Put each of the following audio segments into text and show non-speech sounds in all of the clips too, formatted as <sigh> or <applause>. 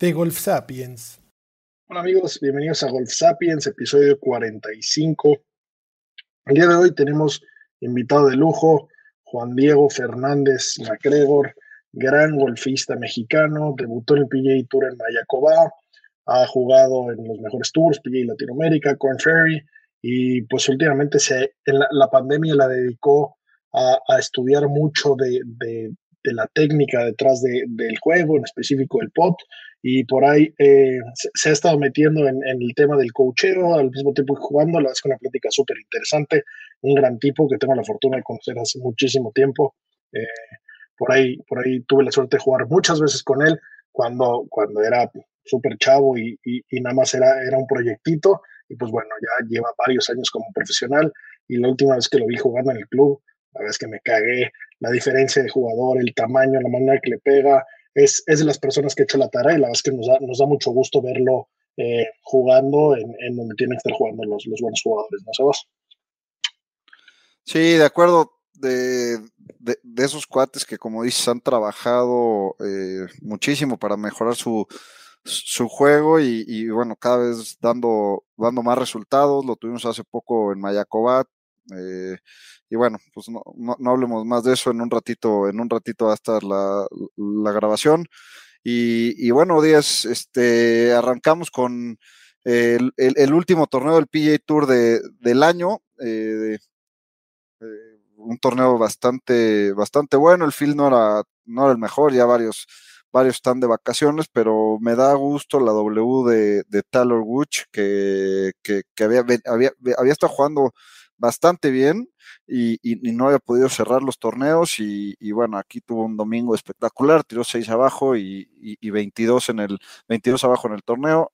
De Golf Sapiens. Hola amigos, bienvenidos a Golf Sapiens, episodio 45. El día de hoy tenemos invitado de lujo Juan Diego Fernández MacGregor, gran golfista mexicano, debutó en el PGA Tour en Mayacobá, ha jugado en los mejores tours, PGA Latinoamérica, Corn Ferry, y pues últimamente se, en la, pandemia la dedicó a, estudiar mucho de, la técnica detrás del juego, en específico el pot, y por ahí eh, se, ha estado metiendo en, el tema del coacheo, al mismo tiempo jugando, la que una plática súper interesante, un gran tipo que tengo la fortuna de conocer hace muchísimo tiempo. Eh, por ahí, por ahí tuve la suerte de jugar muchas veces con él cuando, cuando era súper chavo y, y, nada más era, era un proyectito. Y pues bueno, ya lleva varios años como profesional y la última vez que lo vi jugando en el club, la es que me cagué. La diferencia de jugador, el tamaño, la manera que le pega, es, es de las personas que ha hecho la tarea y la verdad es que nos da, nos da mucho gusto verlo eh, jugando en, donde tienen que estar jugando los, los buenos jugadores, ¿no sabes? Sí, de acuerdo de, esos cuates que, como dices, han trabajado eh, muchísimo para mejorar su, su juego y, bueno, cada vez dando, dando más resultados. Lo tuvimos hace poco en Mayacobat. Eh, y bueno, pues no, no, hablemos más de eso en un ratito, en un ratito va a estar la, grabación. Y, bueno, Díaz, este, arrancamos con el, último torneo del PGA Tour de, del año. Eh, un torneo bastante, bastante bueno. El field no era, no era el mejor, ya varios, varios están de vacaciones, pero me da gusto la W de, de Taylor Woods, que, que, había, había, había estado jugando bastante bien y, no había podido cerrar los torneos y, bueno, aquí tuvo un domingo espectacular, tiró 6 abajo y, y, 22 en el 22 abajo en el torneo.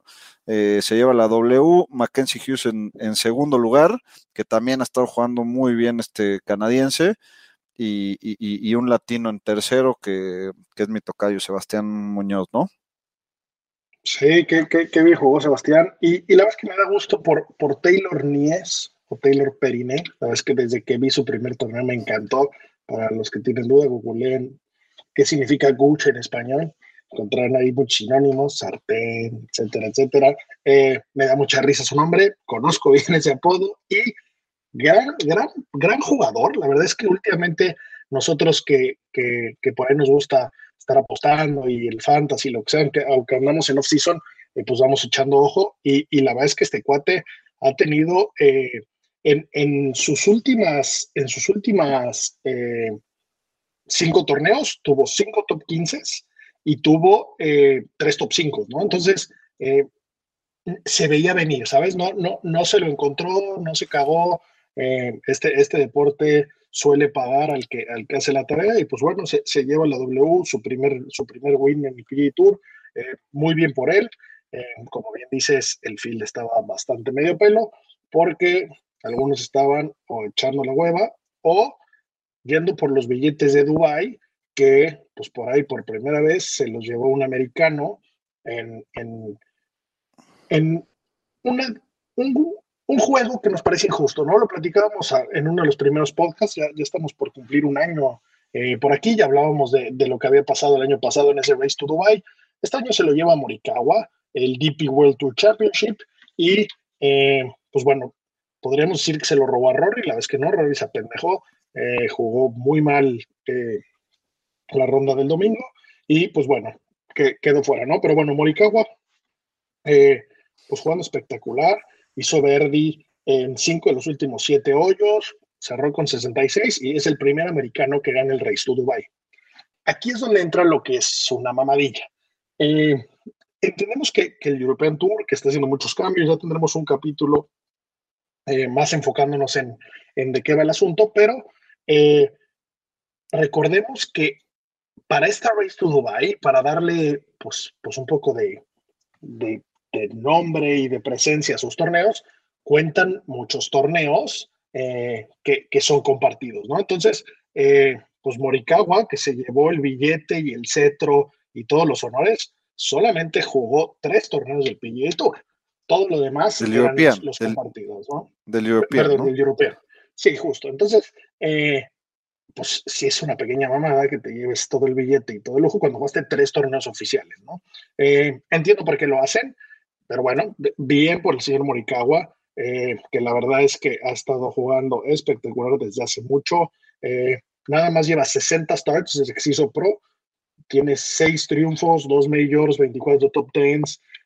Eh, se lleva la W, Mackenzie Hughes en, segundo lugar, que también ha estado jugando muy bien este canadiense, y, un latino en tercero, que, es mi tocayo, Sebastián Muñoz, ¿no? Sí, qué, qué, bien jugó Sebastián. Y, la verdad es que me da gusto por, por Taylor Nies o Taylor Periné. La verdad es que desde que vi su primer torneo me encantó. Para los que tienen duda, googleen qué significa Gucci en español encontrarán ahí muchos sinónimos, sartén, etcétera, etcétera. Eh, me da mucha risa su nombre, conozco bien ese apodo y gran, gran, gran jugador. La verdad es que últimamente nosotros que, que, que por ahí nos gusta estar apostando y el fantasy, lo que sea, aunque, aunque andamos en off-season, eh, pues vamos echando ojo y, y, la verdad es que este cuate ha tenido eh, en, en, sus últimas, en sus últimas cinco torneos, tuvo cinco top 15 y tuvo eh, tres top 5, ¿no? Entonces, eh, se veía venir, ¿sabes? No, no, no se lo encontró, no se cagó. Eh, este, este deporte suele pagar al que, al que hace la tarea y pues bueno, se, se lleva la W, su primer, su primer win en el PGA Tour, muy bien por él. como bien dices, el field estaba bastante medio pelo porque algunos estaban o echando la hueva o yendo por los billetes de Dubai que pues por ahí por primera vez se los llevó un americano en, en, en un, juego que nos parece injusto, ¿no? Lo platicábamos en uno de los primeros podcasts, ya, ya estamos por cumplir un año eh, por aquí, ya hablábamos de, de, lo que había pasado el año pasado en ese Race to Dubai. Este año se lo lleva Morikawa, el DP World Tour Championship, y eh, pues bueno, podríamos decir que se lo robó a Rory, la vez que no, Rory se apendejó, eh, jugó muy mal la ronda del domingo y pues bueno, que quedó fuera, ¿no? Pero bueno, Morikawa, eh, pues jugando espectacular, hizo Verdi en cinco de los últimos siete hoyos, cerró con 66 y es el primer americano que gana el Race to Dubai. Aquí es donde entra lo que es una mamadilla. Eh, entendemos que, el European Tour, que está haciendo muchos cambios, ya tendremos un capítulo eh, más enfocándonos en, en, de qué va el asunto, pero recordemos que para esta Race to Dubai, para darle pues, pues un poco de, de, nombre y de presencia a sus torneos, cuentan muchos torneos eh, que, que, son compartidos, ¿no? Entonces, eh, pues Morikawa, que se llevó el billete y el cetro y todos los honores, solamente jugó tres torneos del PGA. Todo lo demás del eran European, los, compartidos, ¿no? Del European, Perdón, del European. Sí, justo. Entonces, eh, pues sí es una pequeña mamada que te lleves todo el billete y todo el lujo cuando jugaste tres torneos oficiales, ¿no? Eh, entiendo por qué lo hacen, pero bueno, bien por el señor Morikawa, eh, que la verdad es que ha estado jugando espectacular desde hace mucho. Eh, nada más lleva 60 starts desde que se hizo pro. Tiene seis triunfos, dos majors, 24 top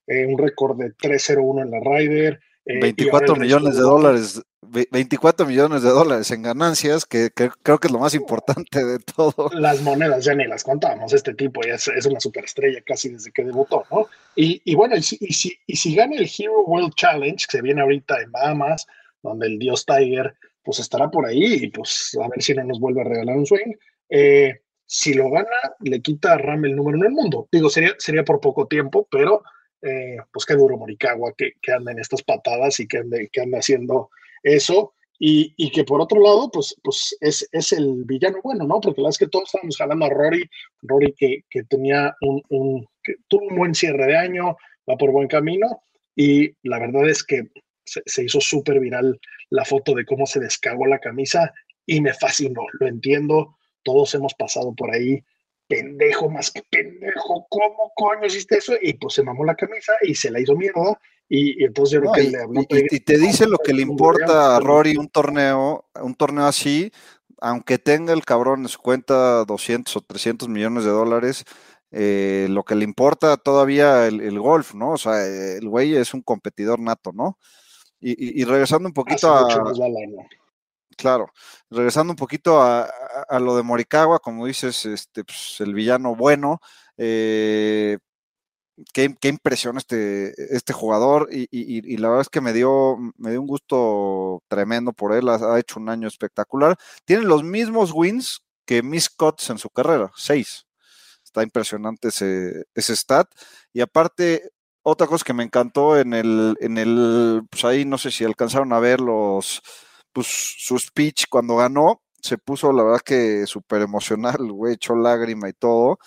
tens, un récord de 3-0-1 en la Ryder. 24 millones de dólares 24 millones de dólares en ganancias, que, creo que es lo más importante de todo. Las monedas ya ni las contamos, este tipo ya es, una superestrella casi desde que debutó, ¿no? Y, bueno, y si, y, si, gana el Hero World Challenge, que se viene ahorita en Bahamas, donde el dios Tiger pues estará por ahí y pues a ver si no nos vuelve a regalar un swing. Eh, si lo gana, le quita a Ram el número en el mundo. Digo, sería, sería por poco tiempo, pero eh, pues qué duro Morikawa que, que anda en estas patadas y que ande, que anda haciendo eso. Y, y, que por otro lado, pues, pues es, es, el villano bueno, ¿no? Porque la verdad es que todos estábamos jalando a Rory, Rory que, que tenía un, un, que tuvo un buen cierre de año, va por buen camino, y la verdad es que se, se hizo súper viral la foto de cómo se descagó la camisa y me fascinó, lo entiendo, todos hemos pasado por ahí, pendejo más que pendejo, ¿cómo coño hiciste eso? Y pues se mamó la camisa y se la hizo mierda y, entonces yo creo que y, le habló. Y, te dice lo que le importa a Rory un torneo, un torneo así, aunque tenga el cabrón en su cuenta 200 o 300 millones de dólares, eh, lo que le importa todavía el, golf, ¿no? O sea, el güey es un competidor nato, ¿no? Y, regresando un poquito a. Claro, regresando un poquito a, lo de Morikawa, como dices, este, pues, el villano bueno, eh, qué, impresión este, este jugador y, la verdad es que me dio, me dio un gusto tremendo por él, ha, hecho un año espectacular. Tiene los mismos wins que Miss Cots en su carrera, seis. Está impresionante ese, stat. Y aparte, otra cosa que me encantó en el, en el, pues ahí no sé si alcanzaron a ver los, pues su speech cuando ganó, se puso la verdad que súper emocional, <laughs> güey, echó lágrima y todo.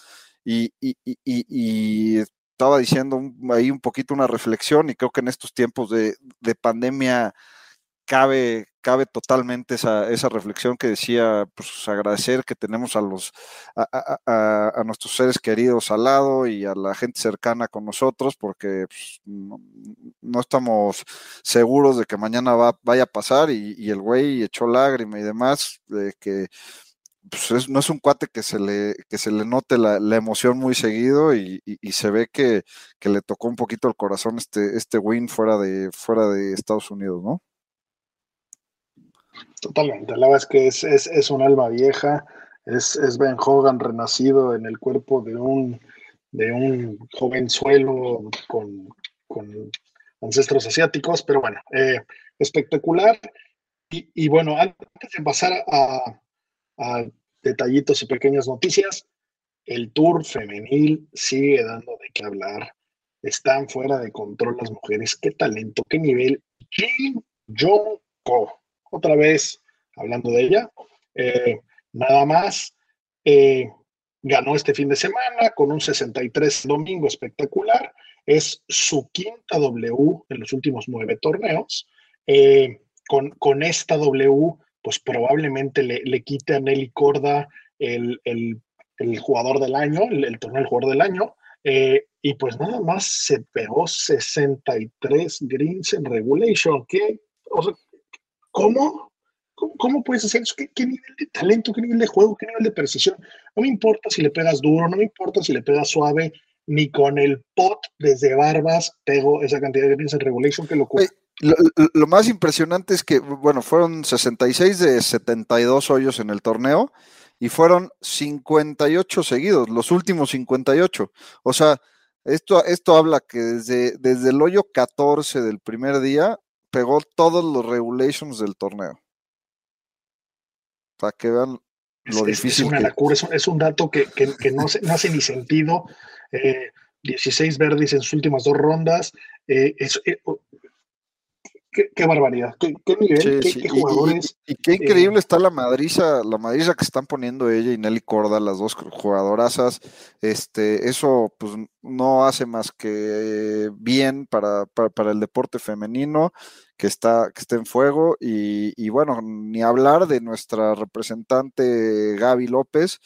Y, y, y, estaba diciendo ahí un poquito una reflexión y creo que en estos tiempos de, pandemia cabe, cabe totalmente esa, esa, reflexión que decía, pues agradecer que tenemos a los a, nuestros seres queridos al lado y a la gente cercana con nosotros, porque pues, no, estamos seguros de que mañana va, vaya a pasar y, y el güey echó lágrima y demás, de que pues no es un cuate que se le, que se le note la, emoción muy seguido y, se ve que, le tocó un poquito el corazón este, este win fuera de, fuera de Estados Unidos, ¿no? Totalmente, la verdad es que es, un alma vieja, es, es, Ben Hogan renacido en el cuerpo de un, de un con, con ancestros asiáticos, pero bueno, eh, espectacular. Y, y, bueno, antes de pasar a, a detallitos y pequeñas noticias. El Tour femenil sigue dando de qué hablar. Están fuera de control las mujeres. Qué talento, qué nivel. Kim Jong-ko. Otra vez hablando de ella. Eh, nada más. Eh, ganó este fin de semana con un 63 domingo espectacular. Es su quinta W en los últimos nueve torneos. Eh, con, con esta W pues probablemente le, le quite a Nelly Corda el, jugador del año, el, torneo del jugador del año. Y pues nada más se pegó 63 greens en regulation. ¿Qué? ¿Cómo? ¿cómo? puedes hacer eso? ¿Qué, nivel de talento, qué nivel de juego, qué nivel de precisión? No me importa si le pegas duro, no me importa si le pegas suave, ni con el pot desde barbas pego esa cantidad de greens en regulation que lo cuesta. Lo, más impresionante es que, bueno, fueron 66 de 72 hoyos en el torneo y fueron 58 seguidos, los últimos 58. O sea, esto, esto habla que desde, desde el hoyo 14 del primer día pegó todos los regulations del torneo. Para que vean lo es, difícil. Es una locura, es, un dato que, que, no, no, hace ni sentido. Eh, 16 verdes en sus últimas dos rondas. Eh, es, eh, qué, barbaridad, qué, nivel, qué, jugadores. Y, qué increíble está la madriza, la madriza que están poniendo ella y Nelly Corda, las dos jugadorazas. Este, eso pues no hace más que bien para, para, el deporte femenino que está, que está en fuego. Y, bueno, ni hablar de nuestra representante Gaby López.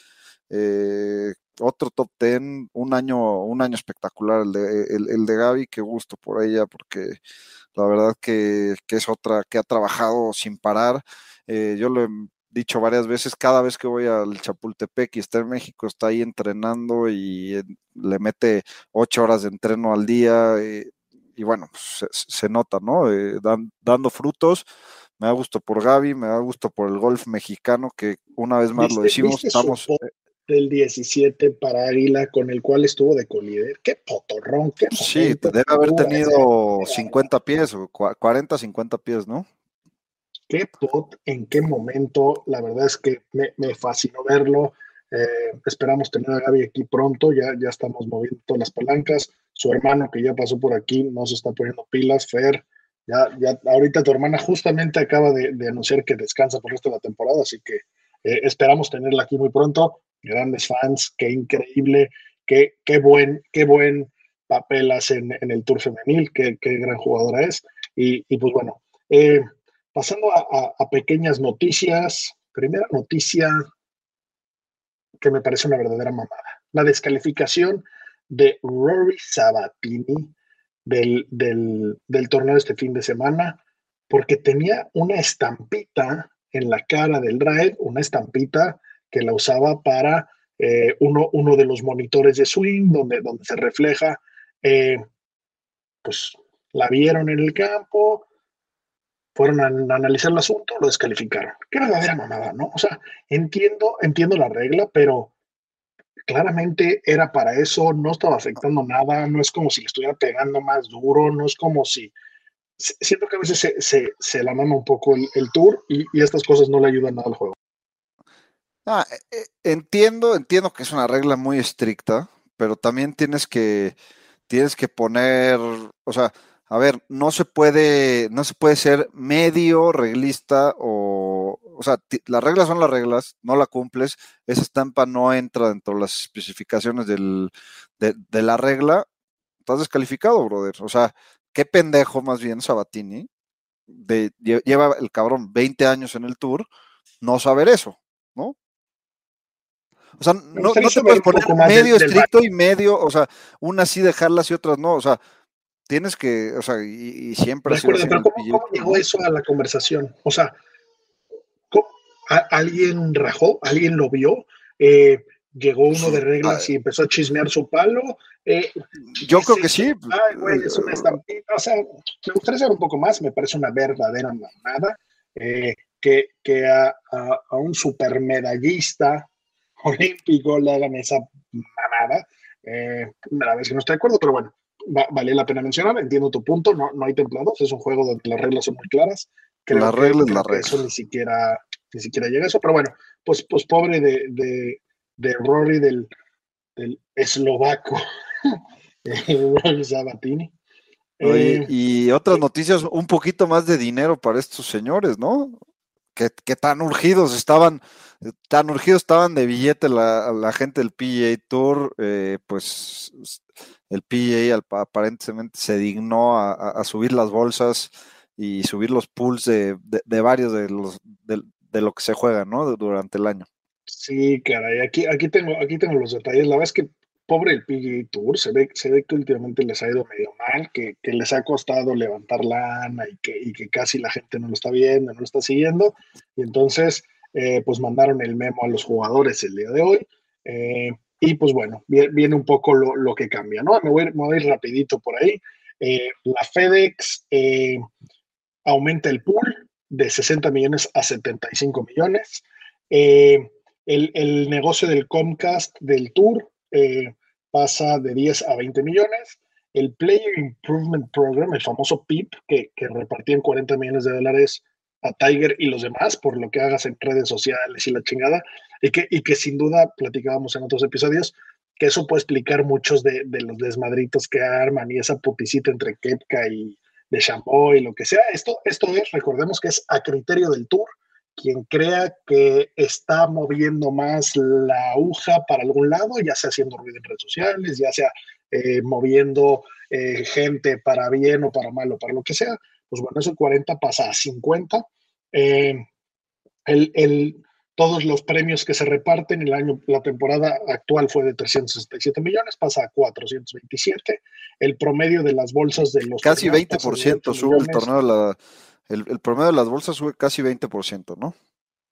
Eh, otro top ten, un año, un año espectacular el de, el de Gaby, qué gusto por ella, porque la verdad que, es otra que ha trabajado sin parar. Eh, yo lo he dicho varias veces, cada vez que voy al Chapultepec y está en México, está ahí entrenando y le mete ocho horas de entreno al día. Eh, y bueno, pues, se, nota, ¿no? Eh, dando frutos. Me da gusto por Gaby, me da gusto por el golf mexicano, que una vez más lo decimos, estamos del 17 para Águila, con el cual estuvo de colíder. Qué potorrón, qué Sí, debe haber tenido 50 pies o 40, 50 pies, ¿no? Qué pot, en qué momento. La verdad es que me, fascinó verlo. Eh, esperamos tener a Gaby aquí pronto. Ya, ya estamos moviendo todas las palancas. Su hermano, que ya pasó por aquí, no se está poniendo pilas. Fer, ya, ya ahorita tu hermana justamente acaba de, anunciar que descansa por el resto de la temporada, así que eh, esperamos tenerla aquí muy pronto. Grandes fans, qué increíble, qué, qué, buen, qué buen papel hace en, el Tour femenil, qué, qué, gran jugadora es. Y, pues bueno, eh, pasando a, pequeñas noticias, primera noticia que me parece una verdadera mamada, la descalificación de Rory Sabatini del, del, del torneo este fin de semana, porque tenía una estampita en la cara del raid, una estampita que la usaba para eh, uno, uno, de los monitores de swing, donde, donde se refleja, eh, pues la vieron en el campo, fueron a, analizar el asunto, lo descalificaron. Qué verdadera mamada, ¿no? O sea, entiendo, entiendo la regla, pero claramente era para eso, no estaba afectando nada, no es como si le estuviera pegando más duro, no es como si... Siento que a veces se, se, la mama un poco el, tour y, y, estas cosas no le ayudan nada al juego. Ah, entiendo, entiendo que es una regla muy estricta, pero también tienes que, tienes que poner, o sea, a ver, no se puede, no se puede ser medio reglista o, o sea, las reglas son las reglas, no la cumples, esa estampa no entra dentro de las especificaciones del, de, de la regla, estás descalificado, brother. O sea, qué pendejo más bien Sabatini, de, lleva el cabrón 20 años en el tour, no saber eso, ¿no? O sea, no, te puedes poner medio estricto y medio, o sea, unas sí dejarlas y otras no, o sea, tienes que, o sea, y, siempre... Recuerda, pero ¿cómo, llegó eso a la conversación? O sea, ¿alguien rajó? ¿Alguien lo vio? Eh, llegó uno de reglas y empezó a chismear su palo. Eh, yo creo que sí. Ay, güey, es una estampita. O sea, me gustaría saber un poco más. Me parece una verdadera mamada eh, que, que a, a, a, un supermedallista olímpico le hagan esa mamada. Eh, la vez que no estoy de acuerdo, pero bueno, vale la pena mencionar. Entiendo tu punto. No, no hay templados. Es un juego donde las reglas son muy claras. Creo la regla es la regla. Eso ni siquiera, ni siquiera llega a eso. Pero bueno, pues, pues pobre de, de, de Rory del, del eslovaco. <laughs> Eh, y otras noticias, un poquito más de dinero para estos señores, ¿no? que, tan urgidos estaban, tan urgidos estaban de billete la, la gente del PGA Tour, eh, pues el PGA aparentemente se dignó a, subir las bolsas y subir los pools de, varios de los de, lo que se juega, ¿no? Durante el año. Sí, caray, aquí, aquí tengo, aquí tengo los detalles. La verdad es que pobre el PGA Tour, se ve, se ve que últimamente les ha ido medio mal, que, les ha costado levantar lana y que, y que casi la gente no lo está viendo, no lo está siguiendo. Y entonces, eh, pues mandaron el memo a los jugadores el día de hoy. Eh, y pues bueno, viene, un poco lo, que cambia, ¿no? Me voy, me voy a ir rapidito por ahí. Eh, la FedEx aumenta el pool de 60 millones a 75 millones. el, el negocio del Comcast del Tour eh, pasa de 10 a 20 millones. El Player Improvement Program, el famoso PIP, que, que repartía en 40 millones de dólares, a Tiger y los demás por lo que hagas en redes sociales y la chingada, y que, y que sin duda platicábamos en otros episodios, que eso puede explicar muchos de, los desmadritos que arman y esa puticita entre Kepka y de Chambó y lo que sea. Esto, esto es, recordemos que es a criterio del tour, quien crea que está moviendo más la aguja para algún lado, ya sea haciendo ruido en redes sociales, ya sea eh, moviendo eh, gente para bien o para mal o para lo que sea, pues bueno, ese 40 pasa a 50. Eh, el, el, todos los premios que se reparten, el año, la temporada actual fue de 367 millones, pasa a 427. El promedio de las bolsas de los... Casi 20% sube el torneo, la, el, el, promedio de las bolsas sube casi 20%, ¿no?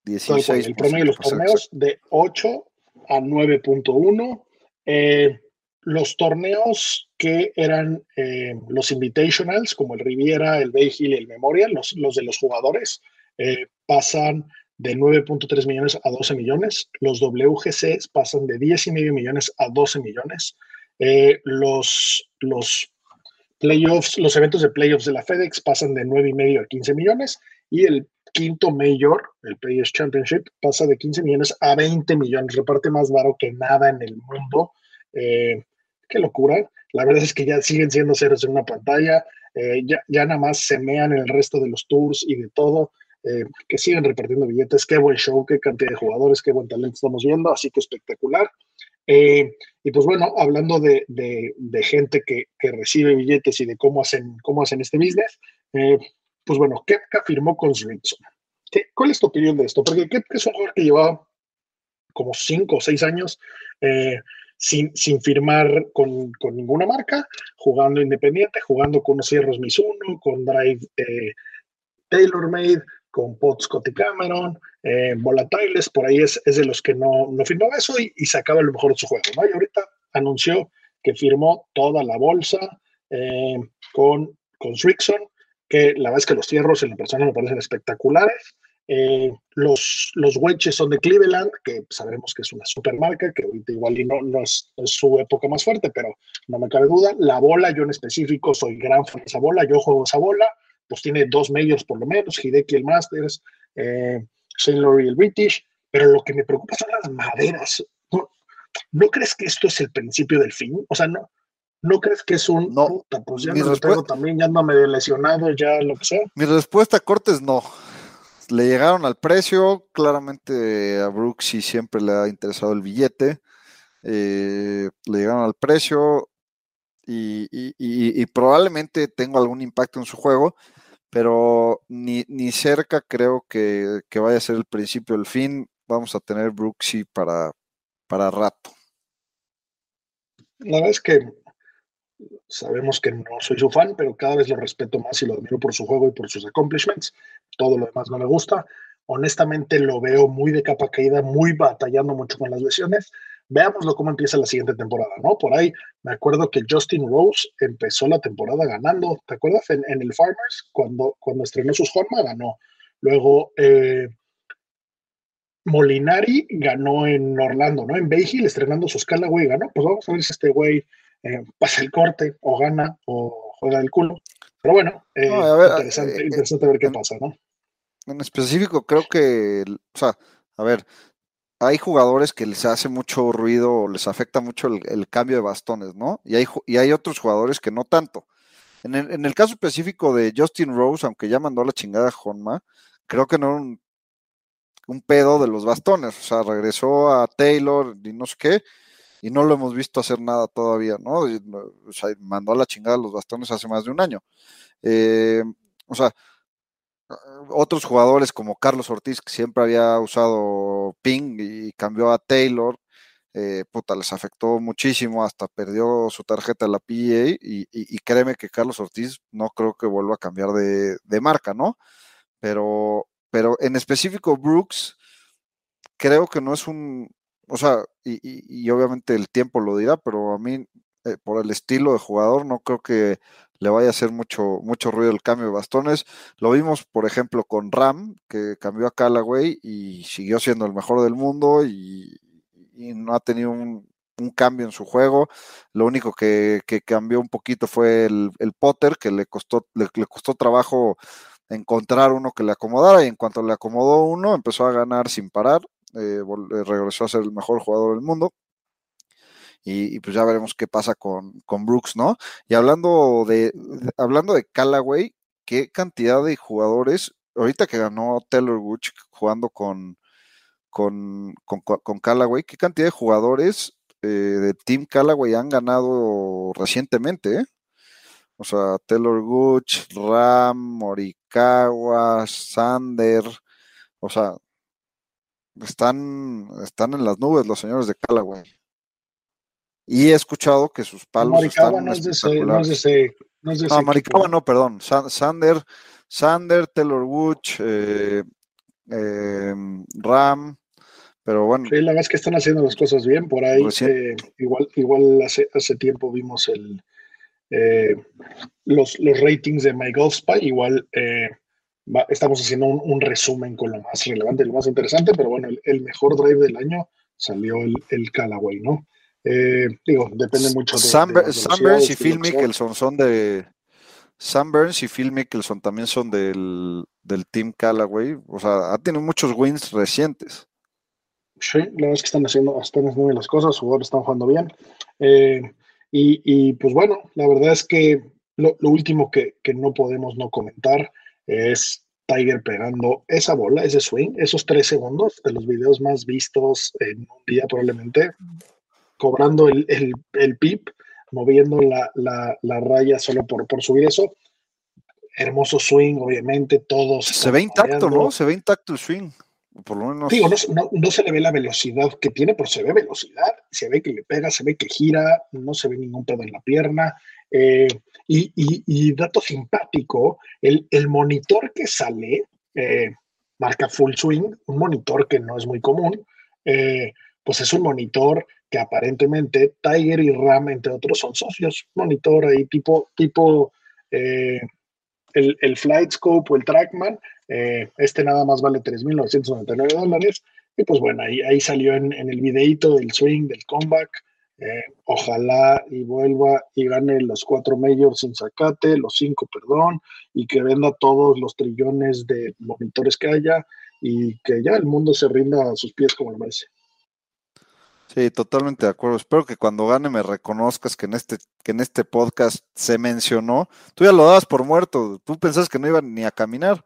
16. El promedio de los torneos de 8 a 9.1. Eh, los torneos que eran eh, los invitationals, como el Riviera, el Bay Hill y el Memorial, los, los de los jugadores, eh, pasan de 9.3 millones a 12 millones. Los WGC pasan de 10,5 millones a 12 millones. Eh, los, los playoffs, los eventos de playoffs de la FedEx pasan de 9,5 a 15 millones. Y el quinto mayor, el Players Championship, pasa de 15 millones a 20 millones. Reparte más baro que nada en el mundo. Eh, qué locura. La verdad es que ya siguen siendo ceros en una pantalla. Eh, ya, ya nada más se mean el resto de los tours y de todo. Eh, que siguen repartiendo billetes, qué buen show, qué cantidad de jugadores, qué buen talento estamos viendo, así que espectacular. Eh, y pues bueno, hablando de, de, de gente que, que, recibe billetes y de cómo hacen, cómo hacen este business, eh, pues bueno, Kepka firmó con Srinkson. ¿Cuál es tu opinión de esto? Porque Kepka es un jugador que llevaba como cinco o seis años eh, sin, sin, firmar con, con, ninguna marca, jugando independiente, jugando con unos cierros Mizuno, con Drive eh, TaylorMade, con Pot Scott y Cameron, eh, Volatiles, por ahí es, es, de los que no, no firmaba eso y, y, sacaba lo mejor de su juego, ¿no? Y ahorita anunció que firmó toda la bolsa eh, con, con Srickson, que la verdad es que los cierros en la persona me parecen espectaculares. Eh, los, los wedges son de Cleveland, que sabremos que es una supermarca, que ahorita igual y no, no, es, es, su época más fuerte, pero no me cabe duda. La bola, yo en específico soy gran fan de esa bola, yo juego esa bola pues tiene dos majors por lo menos, Hideki el Masters, eh, St. Laurie el British, pero lo que me preocupa son las maderas. ¿No, ¿No, crees que esto es el principio del fin? O sea, ¿no, no crees que es un... No, puta, pues ya me lo también, ya no me lesionado, ya lo que sea. Mi respuesta, Cortes, no. Le llegaron al precio, claramente a Brooks sí siempre le ha interesado el billete, eh, le llegaron al precio, y, y, y, y, probablemente tenga algún impacto en su juego, pero ni, ni cerca creo que, que, vaya a ser el principio del fin. Vamos a tener Brooksy para, para rato. La verdad es que sabemos que no soy su fan, pero cada vez lo respeto más y lo admiro por su juego y por sus accomplishments. Todo lo demás no me gusta. Honestamente lo veo muy de capa caída, muy batallando mucho con las lesiones veámoslo cómo empieza la siguiente temporada, ¿no? Por ahí me acuerdo que Justin Rose empezó la temporada ganando, ¿te acuerdas? En, en el Farmers, cuando, cuando estrenó sus formas, ganó. Luego, eh, Molinari ganó en Orlando, ¿no? En Bay Hill, estrenando su escala, güey, ganó. Pues vamos a ver si este güey eh, pasa el corte, o gana, o juega el culo. Pero bueno, eh, no, ver, interesante, interesante ver qué pasa, ¿no? En específico, creo que, o sea, a ver, hay jugadores que les hace mucho ruido, les afecta mucho el, cambio de bastones, ¿no? Y hay, y hay, otros jugadores que no tanto. En el, caso específico de Justin Rose, aunque ya mandó la chingada a Honma, creo que no era un, un, pedo de los bastones. O sea, regresó a Taylor y no sé qué, y no lo hemos visto hacer nada todavía, ¿no? O sea, mandó a la chingada los bastones hace más de un año. Eh, o sea, otros jugadores como Carlos Ortiz, que siempre había usado ping y cambió a Taylor, eh, puta, les afectó muchísimo, hasta perdió su tarjeta la PA y, y, y, créeme que Carlos Ortiz no creo que vuelva a cambiar de, de marca, ¿no? Pero, pero en específico Brooks, creo que no es un, o sea, y, y obviamente el tiempo lo dirá, pero a mí, eh, por el estilo de jugador, no creo que le vaya a hacer mucho, mucho ruido el cambio de bastones. Lo vimos, por ejemplo, con Ram, que cambió a Callaway y siguió siendo el mejor del mundo y, no ha tenido un, cambio en su juego. Lo único que, cambió un poquito fue el, Potter, que le costó, le, costó trabajo encontrar uno que le acomodara y en cuanto le acomodó uno empezó a ganar sin parar, eh, regresó a ser el mejor jugador del mundo. Y, pues ya veremos qué pasa con, con Brooks, ¿no? Y hablando de, hablando de Callaway, qué cantidad de jugadores, ahorita que ganó Taylor Woods jugando con, con, con, con Callaway, qué cantidad de jugadores eh, de Team Callaway han ganado recientemente, ¿eh? O sea, Taylor Gooch, Ram, Morikawa, Sander, o sea, están, están en las nubes los señores de Callaway. Y he escuchado que sus palos están no es de no, no, no, perdón. Sander, Sander, Taylor Woods, eh, em, Ram, pero bueno. Sí, la verdad es que están haciendo las cosas bien por ahí. Eh, igual, igual hace, hace tiempo vimos el eh, los, los ratings de My Golf Spy. Igual estamos haciendo un, resumen con lo más relevante, lo más interesante, pero bueno, el, mejor drive del año salió el, el Callaway, ¿no? Eh, digo, depende mucho de. Sam, Burns y Phil Mickelson son de. Sam Burns y Phil Mickelson también son del, del Team Callaway. O sea, ha tenido muchos wins recientes. Sí, la verdad es que están haciendo, están haciendo bien las cosas, jugadores están jugando bien. Eh, y, y, pues bueno, la verdad es que lo, lo último que, que, no podemos no comentar es Tiger pegando esa bola, ese swing, esos tres segundos de los videos más vistos en un día probablemente cobrando el, el, el pip, moviendo la, la, la, raya solo por, por subir eso. Hermoso swing, obviamente, todos. Se ve intacto, ¿no? Se ve intacto el swing. Por lo menos. Digo, no, no, se le ve la velocidad que tiene, pero se ve velocidad, se ve que le pega, se ve que gira, no se ve ningún pedo en la pierna. Eh, y, y, y, dato simpático, el, el monitor que sale eh, marca full swing, un monitor que no es muy común, eh, pues es un monitor que aparentemente Tiger y Ram, entre otros, son socios. Monitor ahí tipo, tipo eh, el, el Flight Scope o el Trackman. Eh, este nada más vale 3.999 dólares. Y pues bueno, ahí, ahí salió en, en, el videito del swing, del comeback. Eh, ojalá y vuelva y gane los cuatro majors sin sacate, los cinco, perdón, y que venda todos los trillones de monitores que haya y que ya el mundo se rinda a sus pies como el merece. Sí, totalmente de acuerdo. Espero que cuando gane me reconozcas que en este, que en este podcast se mencionó. Tú ya lo dabas por muerto. Tú pensás que no iba ni a caminar.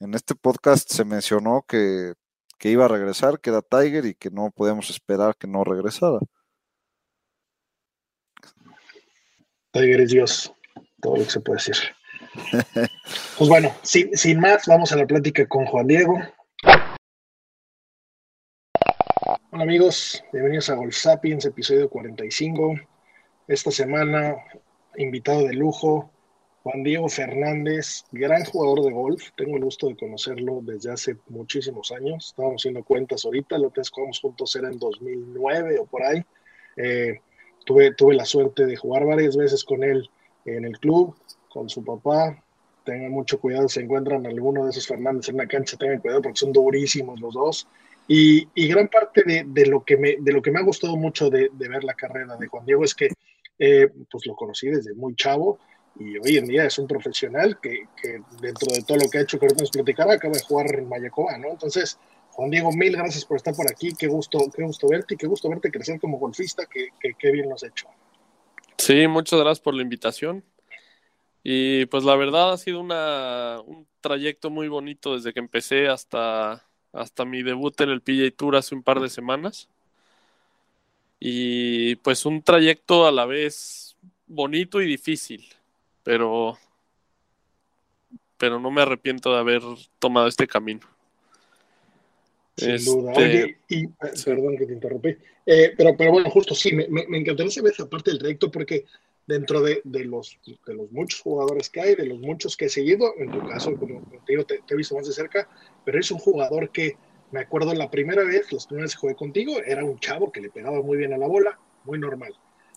En este podcast se mencionó que, que iba a regresar, que era Tiger y que no podemos esperar que no regresara. Tiger es Dios, todo lo que se puede decir. <laughs> pues bueno, sin, sin más, vamos a la plática con Juan Diego. Hola amigos, bienvenidos a Golf Sapiens, episodio 45. Esta semana, invitado de lujo, Juan Diego Fernández, gran jugador de golf. Tengo el gusto de conocerlo desde hace muchísimos años. Estábamos haciendo cuentas ahorita, lo que jugamos juntos era en 2009 o por ahí. Eh, tuve, tuve la suerte de jugar varias veces con él en el club, con su papá. Tengan mucho cuidado, si encuentran alguno de esos Fernández en una cancha, tengan cuidado porque son durísimos los dos. Y, y gran parte de, de, lo que me, de lo que me ha gustado mucho de, ver la carrera de Juan Diego es que eh, pues lo conocí desde muy chavo y hoy en día es un profesional que, que dentro de todo lo que ha hecho que ahorita nos platicará acaba de jugar en Mayacoa, ¿no? Entonces, Juan Diego, mil gracias por estar por aquí, qué gusto, qué gusto verte y qué gusto verte crecer como golfista, que, que, que bien lo has hecho. Sí, muchas gracias por la invitación. Y pues la verdad ha sido una, un trayecto muy bonito desde que empecé hasta, hasta mi debut en el PJ Tour hace un par de semanas. Y pues un trayecto a la vez bonito y difícil, pero pero no me arrepiento de haber tomado este camino. Sin este... duda. Oye, y, eh, perdón que te interrumpí. Eh, pero, pero bueno, justo sí, me, me, me encantaría saber esa parte del trayecto porque dentro de, de, los, de los muchos jugadores que hay, de los muchos que he seguido, en tu caso, como te digo, te, te he visto más de cerca, pero es un jugador que me acuerdo la primera vez, las primeras que jugué contigo, era un chavo que le pegaba muy bien a la bola, muy normal.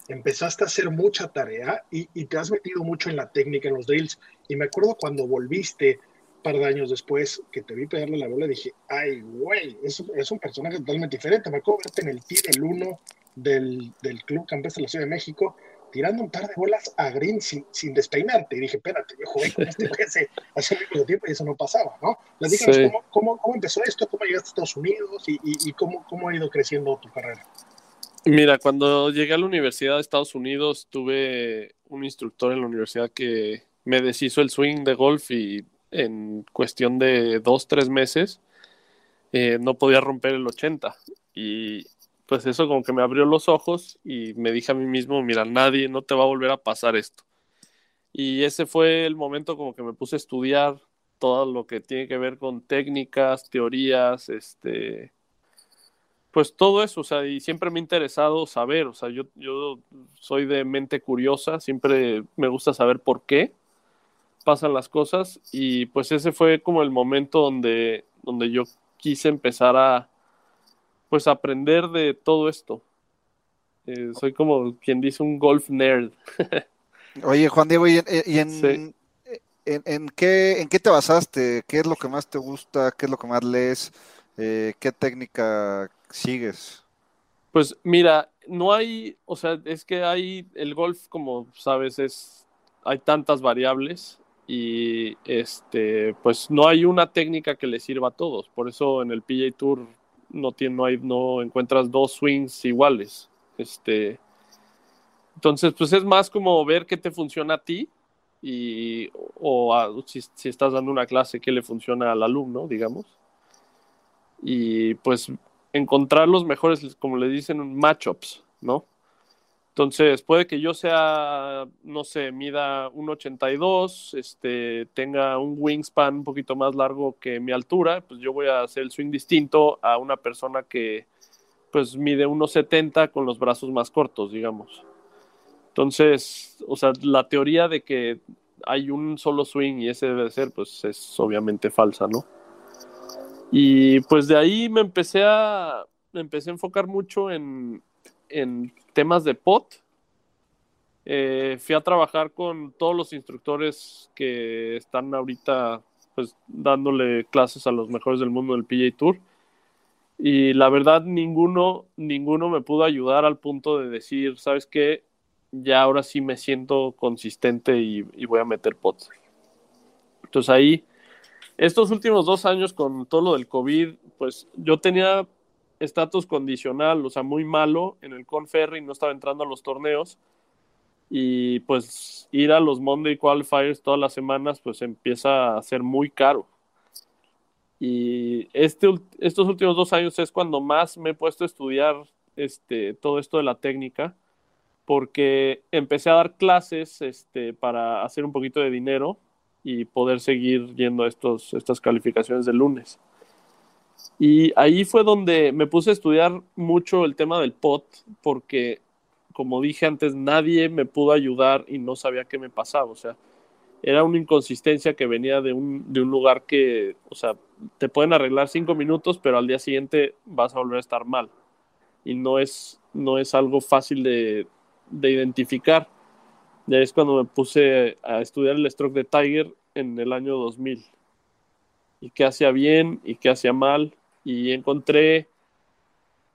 Empezaste a hacer mucha tarea y, y te has metido mucho en la técnica, en los drills. Y me acuerdo cuando volviste par de años después que te vi pegarle la bola, dije, ay, güey, es, es un personaje totalmente diferente. Me acuerdo verte en el T del 1 del, del Club Campestre de la Ciudad de México tirando un par de bolas a Green sin, sin despeinarte. Y dije, espérate, yo jugué con este hace, hace mucho tiempo y eso no pasaba, ¿no? Sí. cómo, cómo, cómo empezó esto, cómo llegaste a Estados Unidos y, y, y cómo, cómo ha ido creciendo tu carrera. Mira, cuando llegué a la Universidad de Estados Unidos, tuve un instructor en la universidad que me deshizo el swing de golf y en cuestión de dos, tres meses eh, no podía romper el 80. Y pues eso como que me abrió los ojos y me dije a mí mismo, mira, nadie, no te va a volver a pasar esto. Y ese fue el momento como que me puse a estudiar todo lo que tiene que ver con técnicas, teorías, este, pues todo eso, o sea, y siempre me ha interesado saber, o sea, yo, yo soy de mente curiosa, siempre me gusta saber por qué pasan las cosas y pues ese fue como el momento donde, donde yo quise empezar a, pues aprender de todo esto. Eh, soy como quien dice un golf nerd. <laughs> Oye, Juan Diego, ¿y en, y en, Sí. en- en qué, en qué te basaste? ¿Qué es lo que más te gusta? ¿Qué es lo que más lees? Eh, ¿qué técnica sigues? Pues mira, no hay, o sea, es que hay, el golf, como sabes, es, hay tantas variables y este, pues no hay una técnica que le sirva a todos. Por eso en el PGA Tour no tiene, no hay, no encuentras dos swings iguales. Este, entonces, pues es más como ver qué te funciona a ti y, o a- si, si estás dando una clase, qué le funciona al alumno, digamos. Y pues encontrar los mejores, como le dicen, matchups, ¿no? Entonces, puede que yo sea, no sé, mida 1.82, este, tenga un wingspan un poquito más largo que mi altura, pues yo voy a hacer el swing distinto a una persona que, pues, mide 1.70 con los brazos más cortos, digamos. Entonces, o sea, la teoría de que hay un solo swing y ese debe de ser, pues, es obviamente falsa, ¿no? Y pues de ahí me empecé a, me empecé a enfocar mucho en, en temas de pot. Eh, fui a trabajar con todos los instructores que están ahorita pues dándole clases a los mejores del mundo del PGA Tour. Y la verdad, ninguno, ninguno me pudo ayudar al punto de decir, ¿sabes qué? Ya ahora sí me siento consistente y, y voy a meter pots. Entonces ahí estos últimos dos años con todo lo del COVID, pues yo tenía estatus condicional, o sea, muy malo en el Conferry, no estaba entrando a los torneos y pues ir a los Monday Qualifiers todas las semanas, pues empieza a ser muy caro. Y este, estos últimos dos años es cuando más me he puesto a estudiar este, todo esto de la técnica, porque empecé a dar clases este, para hacer un poquito de dinero y poder seguir yendo a estos, estas calificaciones de lunes. Y ahí fue donde me puse a estudiar mucho el tema del pot, porque como dije antes, nadie me pudo ayudar y no sabía qué me pasaba. O sea, era una inconsistencia que venía de un, de un lugar que, o sea, te pueden arreglar cinco minutos, pero al día siguiente vas a volver a estar mal. Y no es, no es algo fácil de, de identificar. Y es cuando me puse a estudiar el stroke de Tiger en el año 2000. Y qué hacía bien y qué hacía mal. Y encontré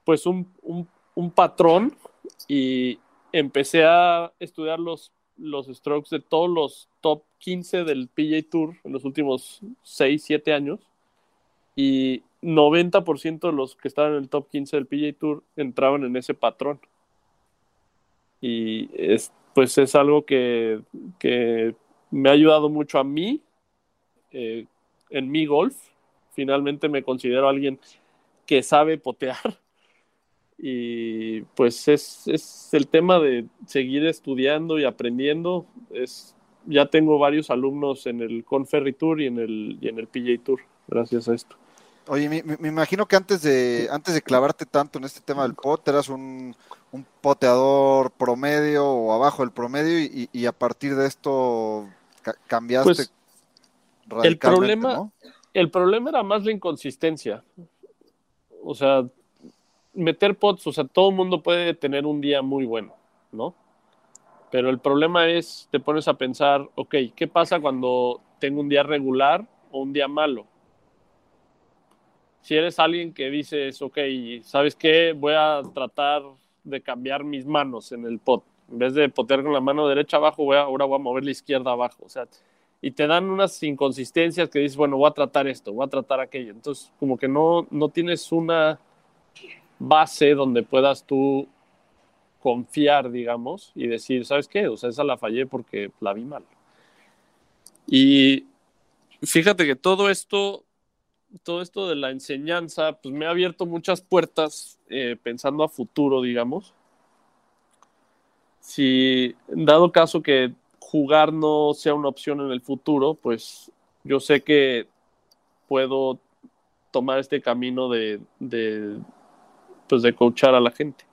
pues un, un, patrón y empecé a estudiar los, los strokes de todos los top 15 del PGA Tour en los últimos 6, 7 años. Y 90% de los que estaban en el top 15 del PGA Tour entraban en ese patrón. Y es, pues es algo que, que me ha ayudado mucho a mí eh, en mi golf. Finalmente me considero alguien que sabe potear. Y pues es, es el tema de seguir estudiando y aprendiendo. Es, ya tengo varios alumnos en el Conferry Tour y en el, y en el PJ Tour, gracias a esto. Oye, me, me imagino que antes de, antes de clavarte tanto en este tema del pot, eras un, un poteador promedio o abajo del promedio y, y a partir de esto ca cambiaste Pues, radicalmente, problema- ¿no? El problema era más la inconsistencia. O sea, meter pots, o sea, todo el mundo puede tener un día muy bueno, ¿no? Pero el problema es, te pones a pensar, ok, ¿qué pasa cuando tengo un día regular o un día malo? Si eres alguien que dices, ok, ¿sabes qué? Voy a tratar de cambiar mis manos en el pot. En vez de potear con la mano derecha abajo, voy a, ahora voy a mover la izquierda abajo. O sea, y te dan unas inconsistencias que dices, bueno, voy a tratar esto, voy a tratar aquello. Entonces, como que no, no tienes una base donde puedas tú confiar, digamos, y decir, ¿sabes qué? O sea, esa la fallé porque la vi mal. Y fíjate que todo esto, todo esto de la enseñanza, pues me ha abierto muchas puertas eh, pensando a futuro, digamos. Si, dado caso que jugar no sea una opción en el futuro, pues yo sé que puedo tomar este camino de, pues de coachar a la gente.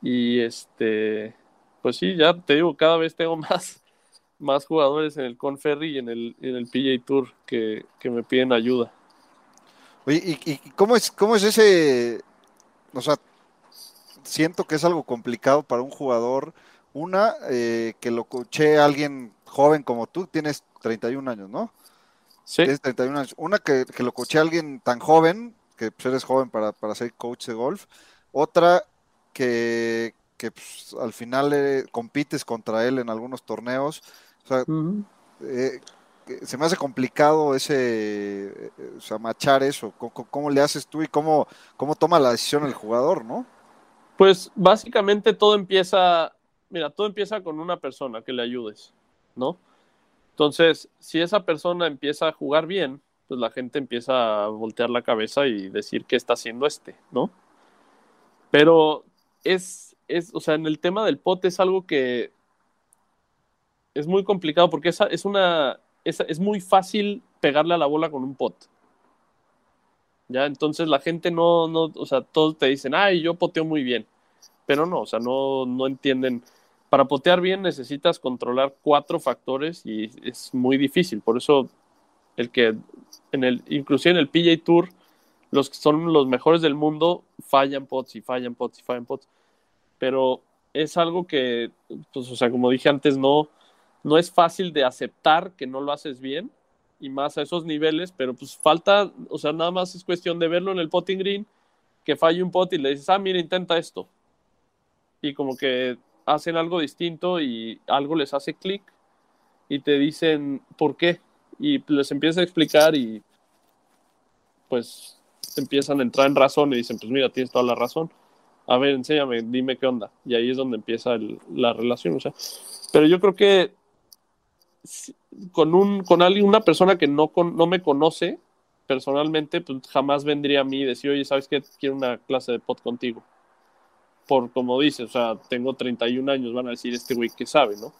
Y este, pues sí, ya te digo, cada vez tengo <laughs> más, más jugadores en el Conferry y en el, en el PJ Tour que, que me piden ayuda. Oye, ¿y, y cómo, es, cómo es ese? O sea, siento que es algo complicado para un jugador. Una, eh, que lo coche alguien joven como tú, tienes 31 años, ¿no? Sí. Tienes 31 años. Una, que, que lo coche alguien tan joven, que pues, eres joven para, para ser coach de golf. Otra, que, que pues, al final eh, compites contra él en algunos torneos. O sea, eh, se me hace complicado ese, o sea, machar eso. ¿Cómo, cómo le haces tú y cómo, cómo toma la decisión el jugador, no? Pues básicamente todo empieza, mira, todo empieza con una persona que le ayudes, ¿no? Entonces, si esa persona empieza a jugar bien, pues la gente empieza a voltear la cabeza y decir qué está haciendo este, ¿no? Pero es, es, o sea, en el tema del pot es algo que es muy complicado porque esa es una, es, es muy fácil pegarle a la bola con un pot. Ya, entonces la gente no, no, o sea, todos te dicen, ay, yo poteo muy bien. Pero no, o sea, no, no entienden. Para potear bien necesitas controlar cuatro factores y es muy difícil. Por eso, el que, en el, inclusive en el PJ Tour, los que son los mejores del mundo fallan pots y fallan pots y fallan pots. Pero es algo que, pues, o sea, como dije antes, no, no es fácil de aceptar que no lo haces bien y más a esos niveles, pero pues falta, o sea, nada más es cuestión de verlo en el potting green, que falle un pot y le dices, ah, mira, intenta esto. Y como que hacen algo distinto y algo les hace clic y te dicen por qué. Y les empieza a explicar y pues empiezan a entrar en razón y dicen, pues mira, tienes toda la razón. A ver, enséñame, dime qué onda. Y ahí es donde empieza la relación. O sea, pero yo creo que con un con alguien una persona que no con- no me conoce personalmente pues jamás vendría a mí y decir oye sabes qué quiero una clase de pot contigo por como dices o sea tengo 31 años van a decir este güey que sabe no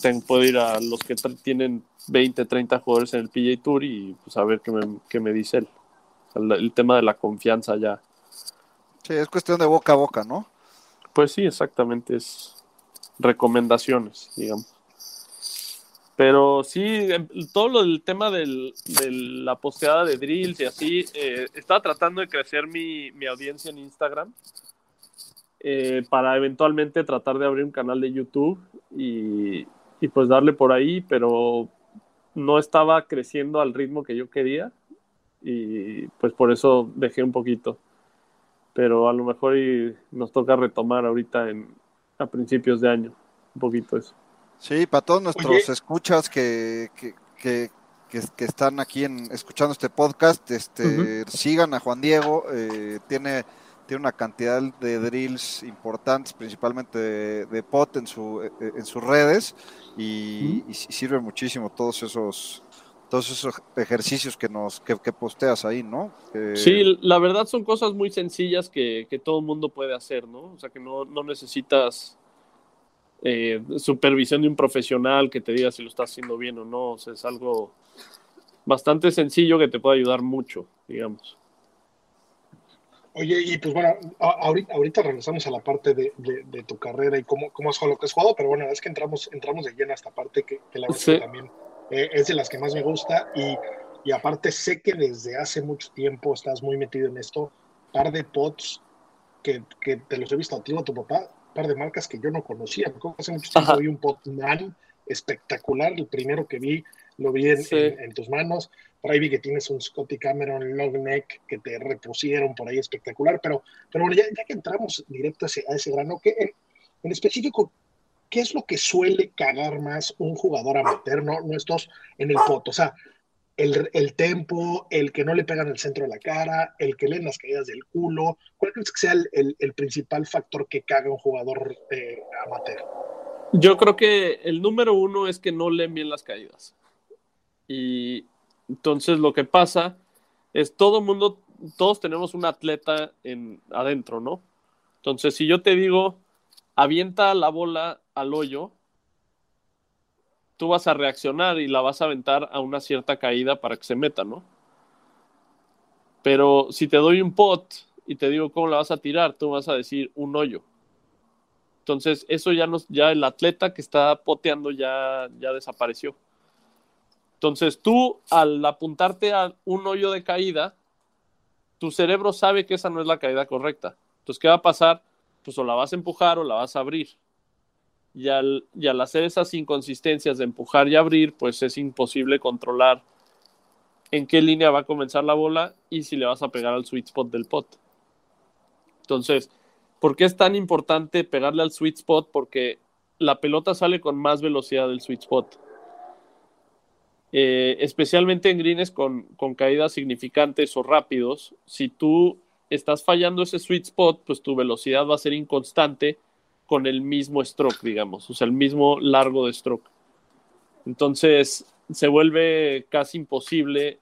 Ten- puedo ir a los que tienen 20 30 jugadores en el PJ Tour y pues a ver qué me, qué me dice él. El tema de la confianza ya. Sí, es cuestión de boca a boca, ¿no? pues sí exactamente es recomendaciones digamos. Pero sí, em, todo lo del tema del- de la posteada de drills y así, eh, estaba tratando de crecer mi, mi audiencia en Instagram eh, para eventualmente tratar de abrir un canal de YouTube y, y pues darle por ahí, pero no estaba creciendo al ritmo que yo quería y pues por eso dejé un poquito. Pero a lo mejor y nos toca retomar ahorita en, a principios de año, un poquito eso. Sí, para todos nuestros Oye. escuchas que, que, que, que, que están aquí en, escuchando este podcast, este, sigan a Juan Diego, eh, tiene, tiene una cantidad de drills importantes, principalmente de, de pot en, su, eh, en sus redes, y, sirve muchísimo todos esos todos esos ejercicios que nos que, que posteas ahí, ¿no? Sí, la verdad son cosas muy sencillas que, que todo el mundo puede hacer, ¿no? O sea, que no, no necesitas eh, supervisión de un profesional que te diga si lo estás haciendo bien o no. O sea, es algo bastante sencillo que te puede ayudar mucho, digamos. Oye, y pues bueno, ahorita, ahorita regresamos a la parte de, de- de tu carrera y cómo, cómo has jugado lo que has jugado, pero bueno, es que entramos, entramos de lleno a esta parte que, que la verdad Sí. que también eh, es de las que más me gusta y, y aparte sé que desde hace mucho tiempo estás muy metido en esto, par de pots que, que te los he visto a ti o a tu papá, par de marcas que yo no conocía, porque hace mucho tiempo Ajá. vi un pot man espectacular, el primero que vi lo vi en, Sí. en- en tus manos, por ahí vi que tienes un Scotty Cameron long neck que te repusieron por ahí espectacular, pero, pero bueno, ya, ya que entramos directo a ese, a ese grano, ¿qué, en, en específico, ¿qué es lo que suele cagar más un jugador amateur, no, no estos en el pot? O sea, el, el tempo, el que no le pegan el centro de la cara, el que leen las caídas del culo. ¿Cuál crees que sea el, el, principal factor que caga un jugador eh, amateur? Yo creo que el número uno es que no leen bien las caídas. Y entonces lo que pasa es todo mundo, todos tenemos un atleta en, adentro, ¿no? Entonces si yo te digo, avienta la bola al hoyo, tú vas a reaccionar y la vas a aventar a una cierta caída para que se meta, ¿no? Pero si te doy un pot y te digo cómo la vas a tirar, tú vas a decir un hoyo. Entonces, eso ya nos, ya el atleta que está poteando ya, ya desapareció. Entonces, tú al apuntarte a un hoyo de caída, tu cerebro sabe que esa no es la caída correcta. Entonces, ¿qué va a pasar? Pues o la vas a empujar o la vas a abrir y al, hacer esas inconsistencias de empujar y abrir, pues es imposible controlar en qué línea va a comenzar la bola y si le vas a pegar al sweet spot del pot. Entonces, ¿por qué es tan importante pegarle al sweet spot? Porque la pelota sale con más velocidad del sweet spot. Eh, especialmente en greens con, con caídas significantes o rápidos, si tú estás fallando ese sweet spot, pues tu velocidad va a ser inconstante con el mismo stroke, digamos, o sea, el mismo largo de stroke. Entonces se vuelve casi imposible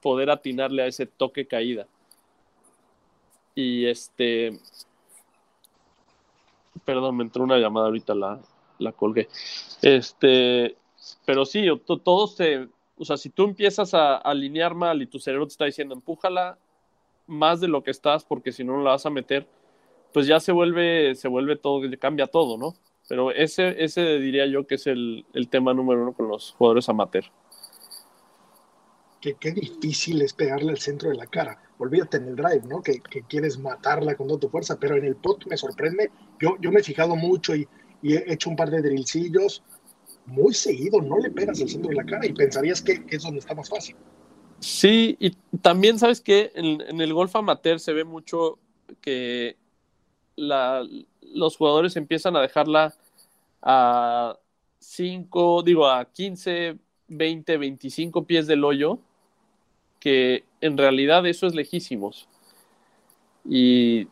poder atinarle a ese toque caída. Y este, perdón, me entró una llamada ahorita, la, la colgué. Este, pero sí, todos se, o sea, si tú empiezas a, alinear mal y tu cerebro te está diciendo, empújala más de lo que estás porque si no, no la vas a meter, pues ya se vuelve, se vuelve todo, cambia todo, ¿no? Pero ese, ese diría yo que es el, tema número uno con los jugadores amateur. Que qué difícil es pegarle al centro de la cara. Olvídate en el drive, ¿no? Que, quieres matarla con toda tu fuerza, pero en el pot me sorprende. Yo, yo me he fijado mucho y, he hecho un par de drillcillos. Muy seguido no le pegas al centro de la cara y pensarías que, es donde está más fácil. Sí, y también sabes que en, en el golf amateur se ve mucho que los jugadores empiezan a dejarla a 5, digo, a 15, 20, 25 pies del hoyo, que en realidad eso es lejísimos. Y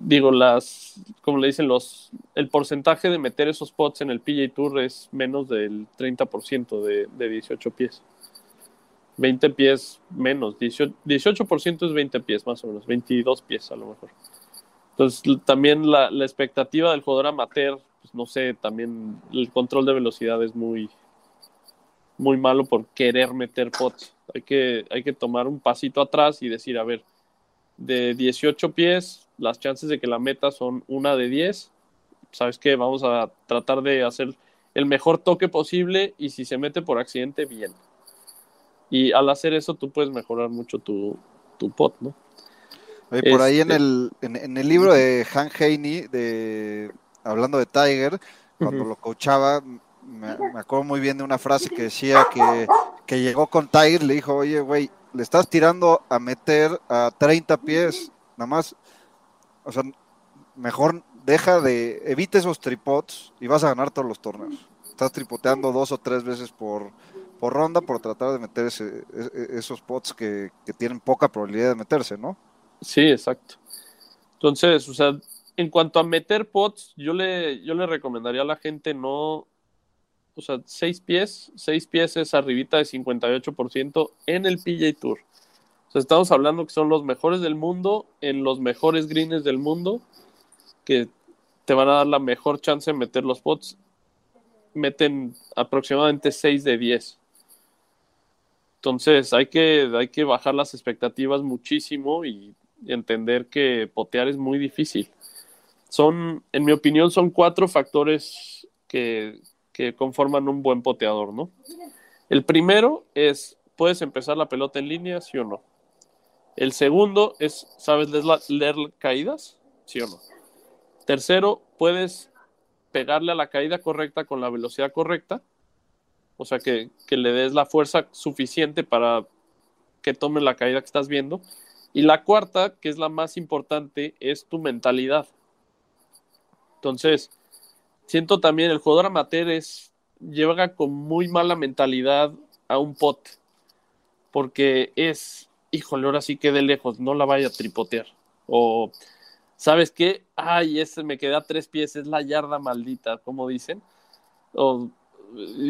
digo, las, como le dicen los, el porcentaje de meter esos pots en el PJ Tour es menos del 30% de, de 18 pies. 20 pies menos, 18%, 18 es 20 pies más o menos, 22 pies a lo mejor. Entonces, también la, expectativa del jugador amateur, pues no sé, también el control de velocidad es muy, muy malo por querer meter pots. Hay que, hay que tomar un pasito atrás y decir, a ver, de 18 pies, las chances de que la meta son una de 10. ¿Sabes qué? Vamos a tratar de hacer el mejor toque posible y si se mete por accidente, bien. Y al hacer eso, tú puedes mejorar mucho tu, tu pot, ¿no? por ahí en este el, en, el libro de Han Haney, de, hablando de Tiger, cuando lo coachaba, me, acuerdo muy bien de una frase que decía que, que llegó con Tiger, le dijo, oye, güey, le estás tirando a meter a 30 pies, nada más, o sea, mejor deja de, evite esos tripods y vas a ganar todos los torneos. Estás tripoteando dos o tres veces por, por ronda por tratar de meter ese, e, e, esos pots que, que tienen poca probabilidad de meterse, ¿no? Sí, exacto. Entonces, o sea, en cuanto a meter pots, yo le, yo le recomendaría a la gente no, o sea, seis pies, seis pies es arribita de 58% en el PJ Tour. Estamos hablando que son los mejores del mundo, en los mejores greens del mundo, que te van a dar la mejor chance de meter los pots. Meten aproximadamente 6 de 10. Entonces hay que, hay que bajar las expectativas muchísimo y entender que potear es muy difícil. Son, en mi opinión, son cuatro factores que, conforman un buen poteador, ¿no? El primero es, ¿puedes empezar la pelota en línea, sí o no? El segundo es, ¿sabes leer, caídas? ¿Sí o no? Tercero, ¿puedes pegarle a la caída correcta con la velocidad correcta? O sea, que, le des la fuerza suficiente para que tome la caída que estás viendo. Y la cuarta, que es la más importante, es tu mentalidad. Entonces, siento también el jugador amateur es, llega con muy mala mentalidad a un pot, porque es, híjole, ahora sí que de lejos, no la vaya a tripotear. O, ¿sabes qué? Ay, ese me queda tres pies, es la yarda maldita, como dicen. O,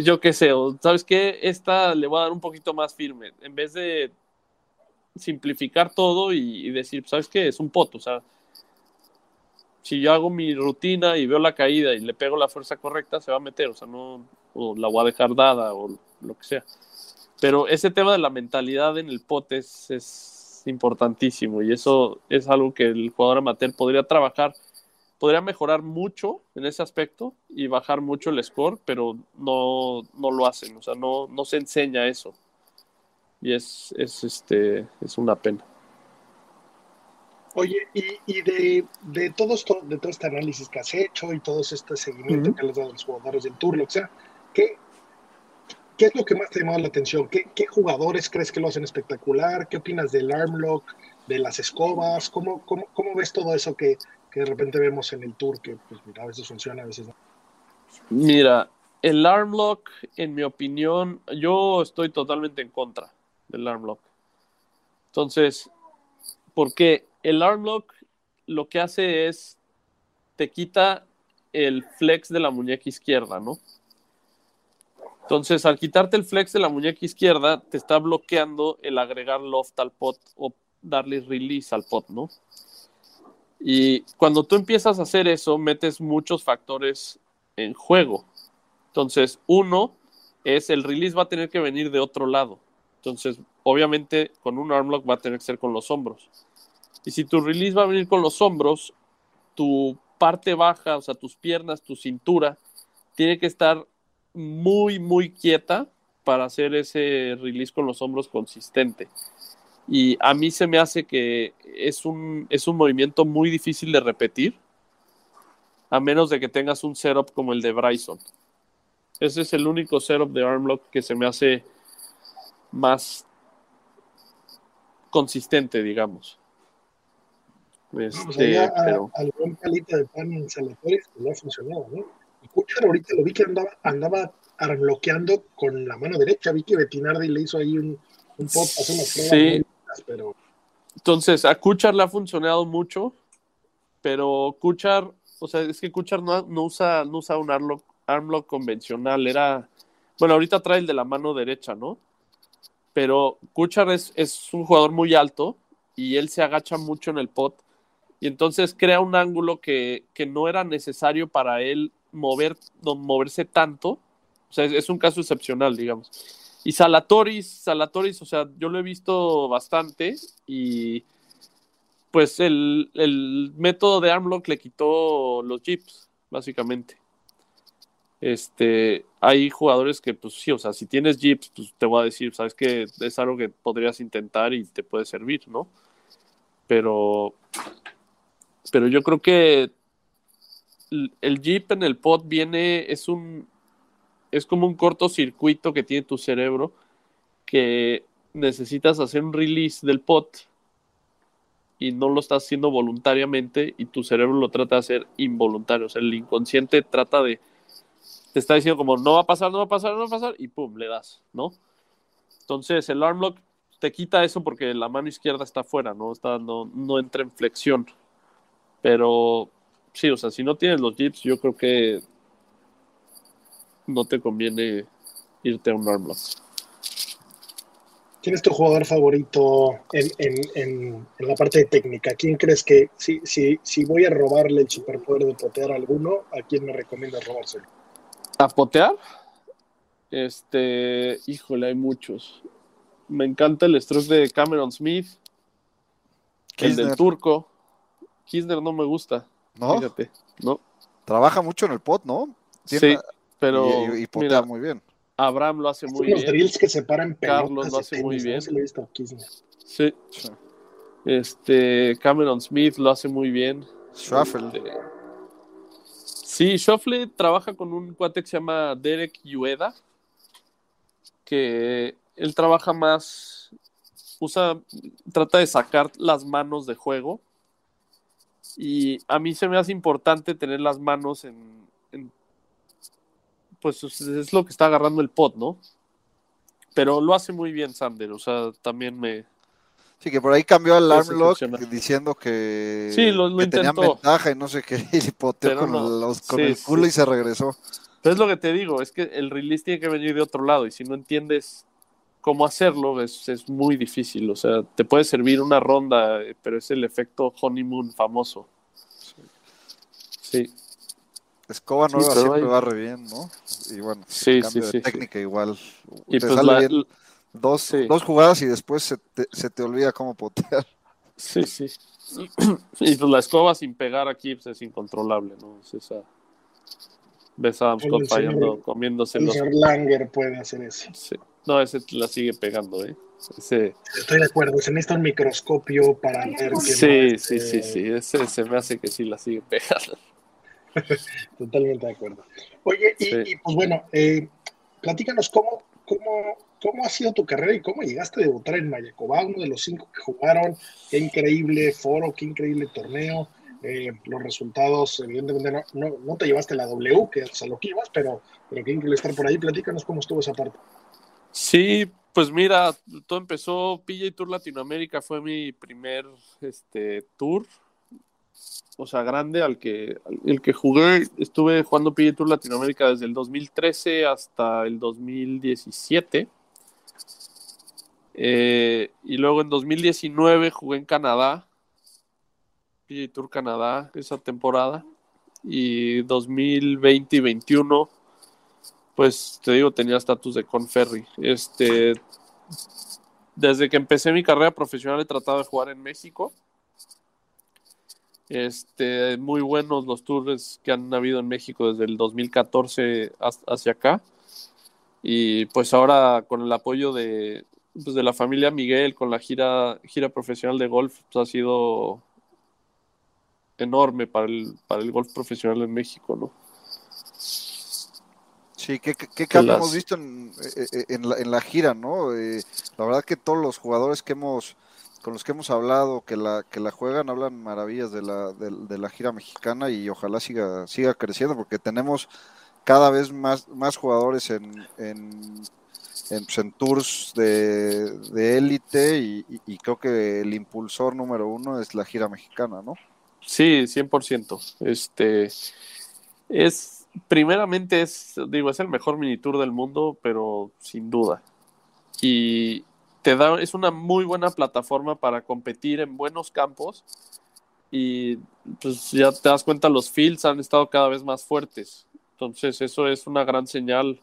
yo qué sé, o, ¿sabes qué? Esta le voy a dar un poquito más firme. En vez de simplificar todo y, decir, ¿sabes qué? Es un pot, o sea, si yo hago mi rutina y veo la caída y le pego la fuerza correcta, se va a meter, o sea, no, o la voy a dejar dada o lo que sea. Pero ese tema de la mentalidad en el pot es, es importantísimo y eso es algo que el jugador amateur podría trabajar, podría mejorar mucho en ese aspecto y bajar mucho el score, pero no, no lo hacen, o sea, no, no se enseña eso. Y es, es, este, es una pena. Oye, y, y de, de, todo esto, de todo este análisis que has hecho y todo este seguimiento que le has dado a los jugadores del tour, que sea, ¿qué, qué es lo que más te llamado la atención? ¿Qué, ¿Qué jugadores crees que lo hacen espectacular? ¿Qué opinas del arm lock, de las escobas? ¿Cómo, ves todo eso que, que de repente vemos en el tour que pues, mira, a veces funciona, a veces no? Mira, el arm lock, en mi opinión, yo estoy totalmente en contra del arm lock. Entonces, porque el arm lock lo que hace es te quita el flex de la muñeca izquierda, ¿no? Entonces, al quitarte el flex de la muñeca izquierda, te está bloqueando el agregar loft al pot o darle release al pot, ¿no? Y cuando tú empiezas a hacer eso, metes muchos factores en juego. Entonces, uno es el release va a tener que venir de otro lado. Entonces, obviamente, con un arm lock va a tener que ser con los hombros. Y si tu release va a venir con los hombros, tu parte baja, o sea, tus piernas, tu cintura, tiene que estar muy, muy quieta para hacer ese release con los hombros consistente. Y a mí se me hace que es un, es un movimiento muy difícil de repetir, a menos de que tengas un setup como el de Bryson. Ese es el único setup de arm lock que se me hace más consistente, digamos. Este, allá a- pero al buen palito de pan en pues no ha funcionado, ¿no? Kuchar ahorita lo vi que andaba, andaba armbloqueando con la mano derecha. Vi que Betinardi le hizo ahí un, un pot, pasó unas pruebas Sí. buenas, pero Entonces, a Kuchar le ha funcionado mucho, pero Kuchar, o sea, es que Kuchar no, no usa, no usa un armlock, armlock convencional, era, bueno, ahorita trae el de la mano derecha, ¿no? Pero Kuchar es, es un jugador muy alto y él se agacha mucho en el pot y entonces crea un ángulo que, que no era necesario para él mover, moverse tanto. O sea, es, es un caso excepcional, digamos. Y Salatoris, Salatoris, o sea, yo lo he visto bastante y pues el, el método de Armlock le quitó los jeeps, básicamente. Este, hay jugadores que, pues sí, o sea, si tienes jeeps, pues te voy a decir, sabes que es algo que podrías intentar y te puede servir, ¿no? Pero, pero yo creo que el- jeep en el pod viene, es un, es como un cortocircuito que tiene tu cerebro que necesitas hacer un release del pot y no lo estás haciendo voluntariamente y tu cerebro lo trata de hacer involuntario. O sea, el inconsciente trata de, te está diciendo como no va a pasar, no va a pasar, no va a pasar y pum, le das, ¿no? Entonces el arm lock te quita eso porque la mano izquierda está afuera, no, está, no, no entra en flexión. Pero sí, o sea, si no tienes los jeeps, yo creo que no te conviene irte a un arm lock. ¿quién es tu jugador favorito en, en, en, en la parte de técnica? ¿Quién crees que, si, si, si voy a robarle el superpoder de potear a alguno, a quién me recomiendas robárselo? ¿A potear? Este, híjole, hay muchos. Me encanta el stroke de Cameron Smith, el del turco. Kisner no me gusta, ¿no? fíjate, ¿no? Trabaja mucho en el pot, ¿no? Tiene- Sí, pero y, y potea mira, muy bien. Abraham lo hace muy bien. drills que se paran Carlos lo hace muy bien. Visto. Sí. Sí. Este, Cameron Smith lo hace muy bien. Schwaffel. Este, Sí, Shoffley trabaja con un cuate que se llama Derek Ueda, que él trabaja más, usa, trata de sacar las manos de juego. Y a mí se me hace importante tener las manos en, en pues es lo que está agarrando el pot, ¿no? Pero lo hace muy bien Sander, o sea, también me... Sí, que por ahí cambió al Pues, Armlock excepcional. diciendo que, Sí, lo- lo que tenían ventaja y no sé qué, <laughs> y Pero con, no. los- con Sí, el culo sí. y se regresó. Pero es lo que te digo, es que el release tiene que venir de otro lado y si no entiendes cómo hacerlo es, es muy difícil. O sea, te puede servir una ronda, eh, pero es el efecto honeymoon famoso. Sí, Escoba Sí, nueva pero siempre hay- va re bien, ¿no? Y bueno, Sí, cambio sí, de sí, sí. técnica igual. y te pues sale la, bien dos, sí. dos jugadas y después se te, se te olvida cómo potear. sí, sí. Y pues la escoba sin pegar aquí pues, es incontrolable, ¿no? Es esa... Ves a Adam El Scott señor- fallando, comiéndose El los... señor Langer puede hacer eso. sí. No, ese la sigue pegando, ¿eh? Ese... Estoy de acuerdo, se necesita un microscopio para ver que no, Sí, este, sí, sí, sí, ese se me hace que sí la sigue pegando. <laughs> Totalmente de acuerdo. Oye, y, Sí. y, pues bueno, eh, platícanos cómo, cómo, cómo ha sido tu carrera y cómo llegaste a debutar en Mayacoba, uno de los cinco que jugaron. Qué increíble foro, qué increíble torneo. Eh, los resultados, evidentemente, no, no, no te llevaste la W, que es a lo que ibas, pero, pero qué increíble estar por ahí. Platícanos cómo estuvo esa parte. Sí, pues mira, todo empezó, PJ Tour Latinoamérica fue mi primer este, tour, o sea, grande al que, el que jugué, estuve jugando PJ Tour Latinoamérica desde el 2013 hasta el 2017. Eh, y luego en 2019 jugué en Canadá, PJ Tour Canadá, esa temporada. Y 2020 y 21 pues te digo, tenía estatus de Conferry. Este, desde que empecé mi carrera profesional he tratado de jugar en México. Este, muy buenos los tours que han habido en México desde el 2014 has- hacia acá. Y pues ahora con el apoyo de, pues, de la familia Miguel, con la gira, gira profesional de golf, pues, ha sido enorme para el, para el golf profesional en México, ¿no? Sí, ¿qué, qué, cambio las- hemos visto en, eh, eh, en la, en la gira, ¿no? Eh, la verdad que todos los jugadores que hemos, con los que hemos hablado, que la, que la juegan, hablan maravillas de la, de, de la gira mexicana y ojalá siga, siga creciendo porque tenemos cada vez más, más jugadores en, en, en, pues, en tours de, de élite y, y- y creo que el impulsor número uno es la gira mexicana, ¿no? Sí, 100%. Este es primeramente es digo, es el mejor mini tour del mundo, pero sin duda. Y te da es una muy buena plataforma para competir en buenos campos y pues ya te das cuenta los fields han estado cada vez más fuertes. Entonces, eso es una gran señal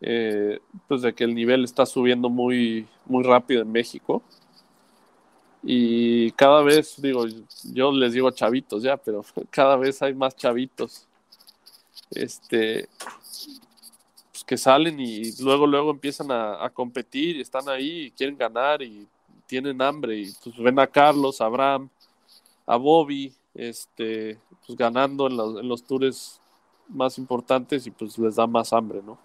eh, pues de que el nivel está subiendo muy muy rápido en México. Y cada vez, digo, yo les digo chavitos ya, pero <laughs> cada vez hay más chavitos este, pues, que salen y luego, luego empiezan a, a competir y están ahí y quieren ganar y tienen hambre. Y pues ven a Carlos, a Abraham, a Bobby, este, pues ganando en los, en los tours más importantes y pues les da más hambre, ¿no?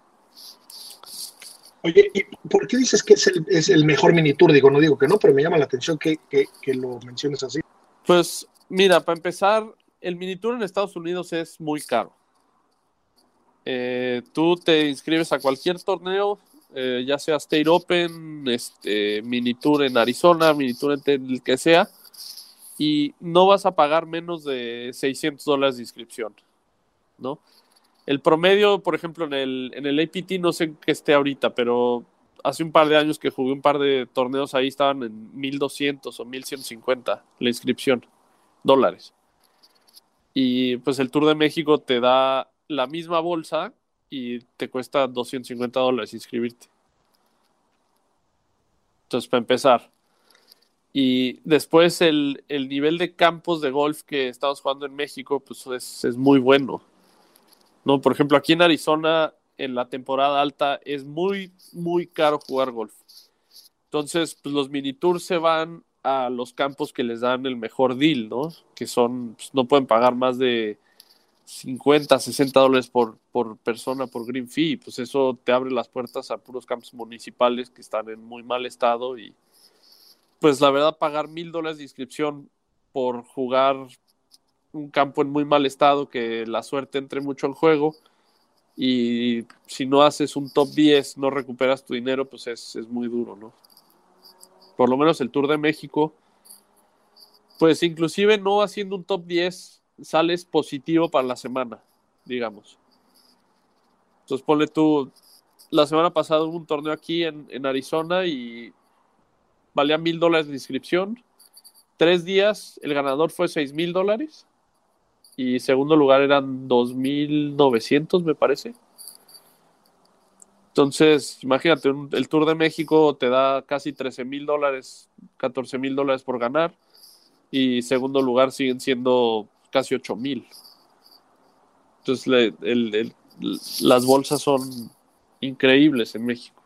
Oye, ¿y por qué dices que es el, es el mejor mini tour? Digo, no digo que no, pero me llama la atención que, que, que lo menciones así. Pues mira, para empezar, el mini tour en Estados Unidos es muy caro. Eh, tú te inscribes a cualquier torneo, eh, ya sea State Open, este, mini tour en Arizona, mini tour en el que sea, y no vas a pagar menos de 600 dólares de inscripción, ¿no? El promedio, por ejemplo, en el, en el APT no sé qué esté ahorita, pero hace un par de años que jugué un par de torneos ahí estaban en 1200 o 1150 la inscripción, dólares. Y pues el Tour de México te da la misma bolsa y te cuesta 250 dólares inscribirte. Entonces, para empezar. Y después el, el nivel de campos de golf que estamos jugando en México, pues es, es muy bueno. ¿no? Por ejemplo, aquí en Arizona, en la temporada alta, es muy, muy caro jugar golf. Entonces, pues los mini tours se van a los campos que les dan el mejor deal, ¿no? Que son, pues, no pueden pagar más de 50, 60 dólares por, por persona por green fee. Pues eso te abre las puertas a puros campos municipales que están en muy mal estado y pues la verdad pagar mil dólares de inscripción por jugar un campo en muy mal estado, que la suerte entre mucho en juego, y si no haces un top 10, no recuperas tu dinero, pues es, es muy duro, ¿no? Por lo menos el Tour de México, pues inclusive no haciendo un top 10, sales positivo para la semana, digamos. Entonces ponle tú, la semana pasada hubo un torneo aquí en, en Arizona y valía mil dólares de inscripción. Tres días, el ganador fue seis mil dólares y segundo lugar eran 2.900, me parece. Entonces, imagínate, el Tour de México te da casi 13 mil dólares, 14 mil dólares por ganar y segundo lugar siguen siendo casi 8 mil. Entonces, le- el- el- las bolsas son increíbles en México.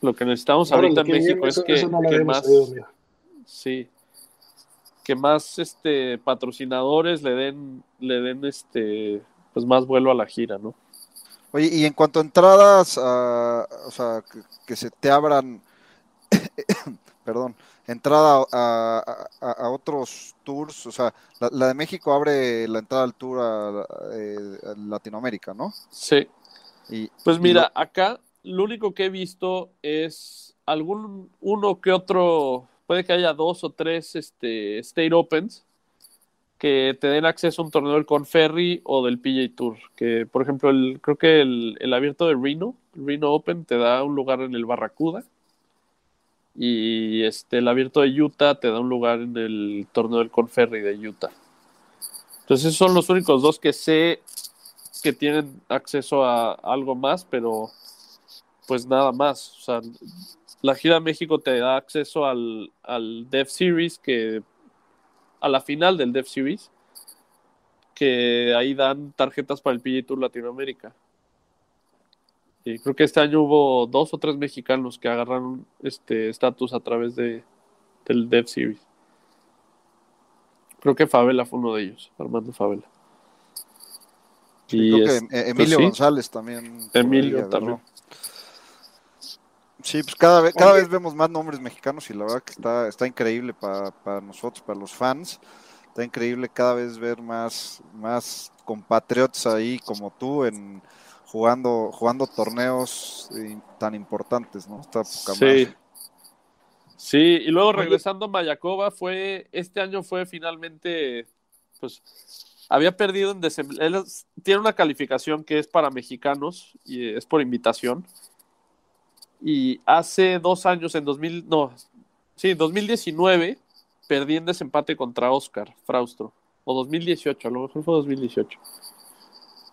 Lo que necesitamos ahorita en bien, México eso- es que, eso no que más, sí, que más este patrocinadores le den, le den este pues más vuelo a la gira, ¿no? Oye, y en cuanto a entradas, a- o sea, que, que se te abran, <coughs> perdón, entrada a, a- a- a otros tours, o sea, la, la de México abre la entrada al tour a, eh, a Latinoamérica, ¿no? Sí. Y, Pues y mira, lo- acá lo único que he visto es algún uno que otro, puede que haya dos o tres este, State Opens que te den acceso a un torneo del Conferry o del PJ Tour. Que, por ejemplo, el, creo que el, el abierto de Reno, el Reno Open, te da un lugar en el Barracuda. Y este, el abierto de Utah te da un lugar en el torneo del Conferry de Utah. Entonces, esos son los únicos dos que sé que tienen acceso a algo más, pero pues nada más. La gira de México te da acceso al, al Dev Series, que a la final del Dev Series, que ahí dan tarjetas para el PGA Tour Latinoamérica. Y creo que este año hubo dos o tres mexicanos que agarraron este estatus a través de, del Dev Series. Creo que Favela fue uno de ellos, Armando Favela. sí, creo que es- eh, pues Emilio sí, González también. Emilio también. Sí, pues cada vez, cada vez vemos más nombres mexicanos y la verdad que está, está increíble para, para nosotros, para los fans. Está increíble cada vez ver más, más compatriotas ahí como tú en jugando, jugando torneos eh, tan importantes, ¿no? Está poca Sí. Sí, y luego regresando a Mayakoba, fue, este año fue finalmente, pues, había perdido en él es- tiene una calificación que es para mexicanos y es por invitación. Y hace dos años, en 2000, no, sí, 2019, perdí en desempate contra Oscar Fraustro. O 2018, a lo mejor fue 2018.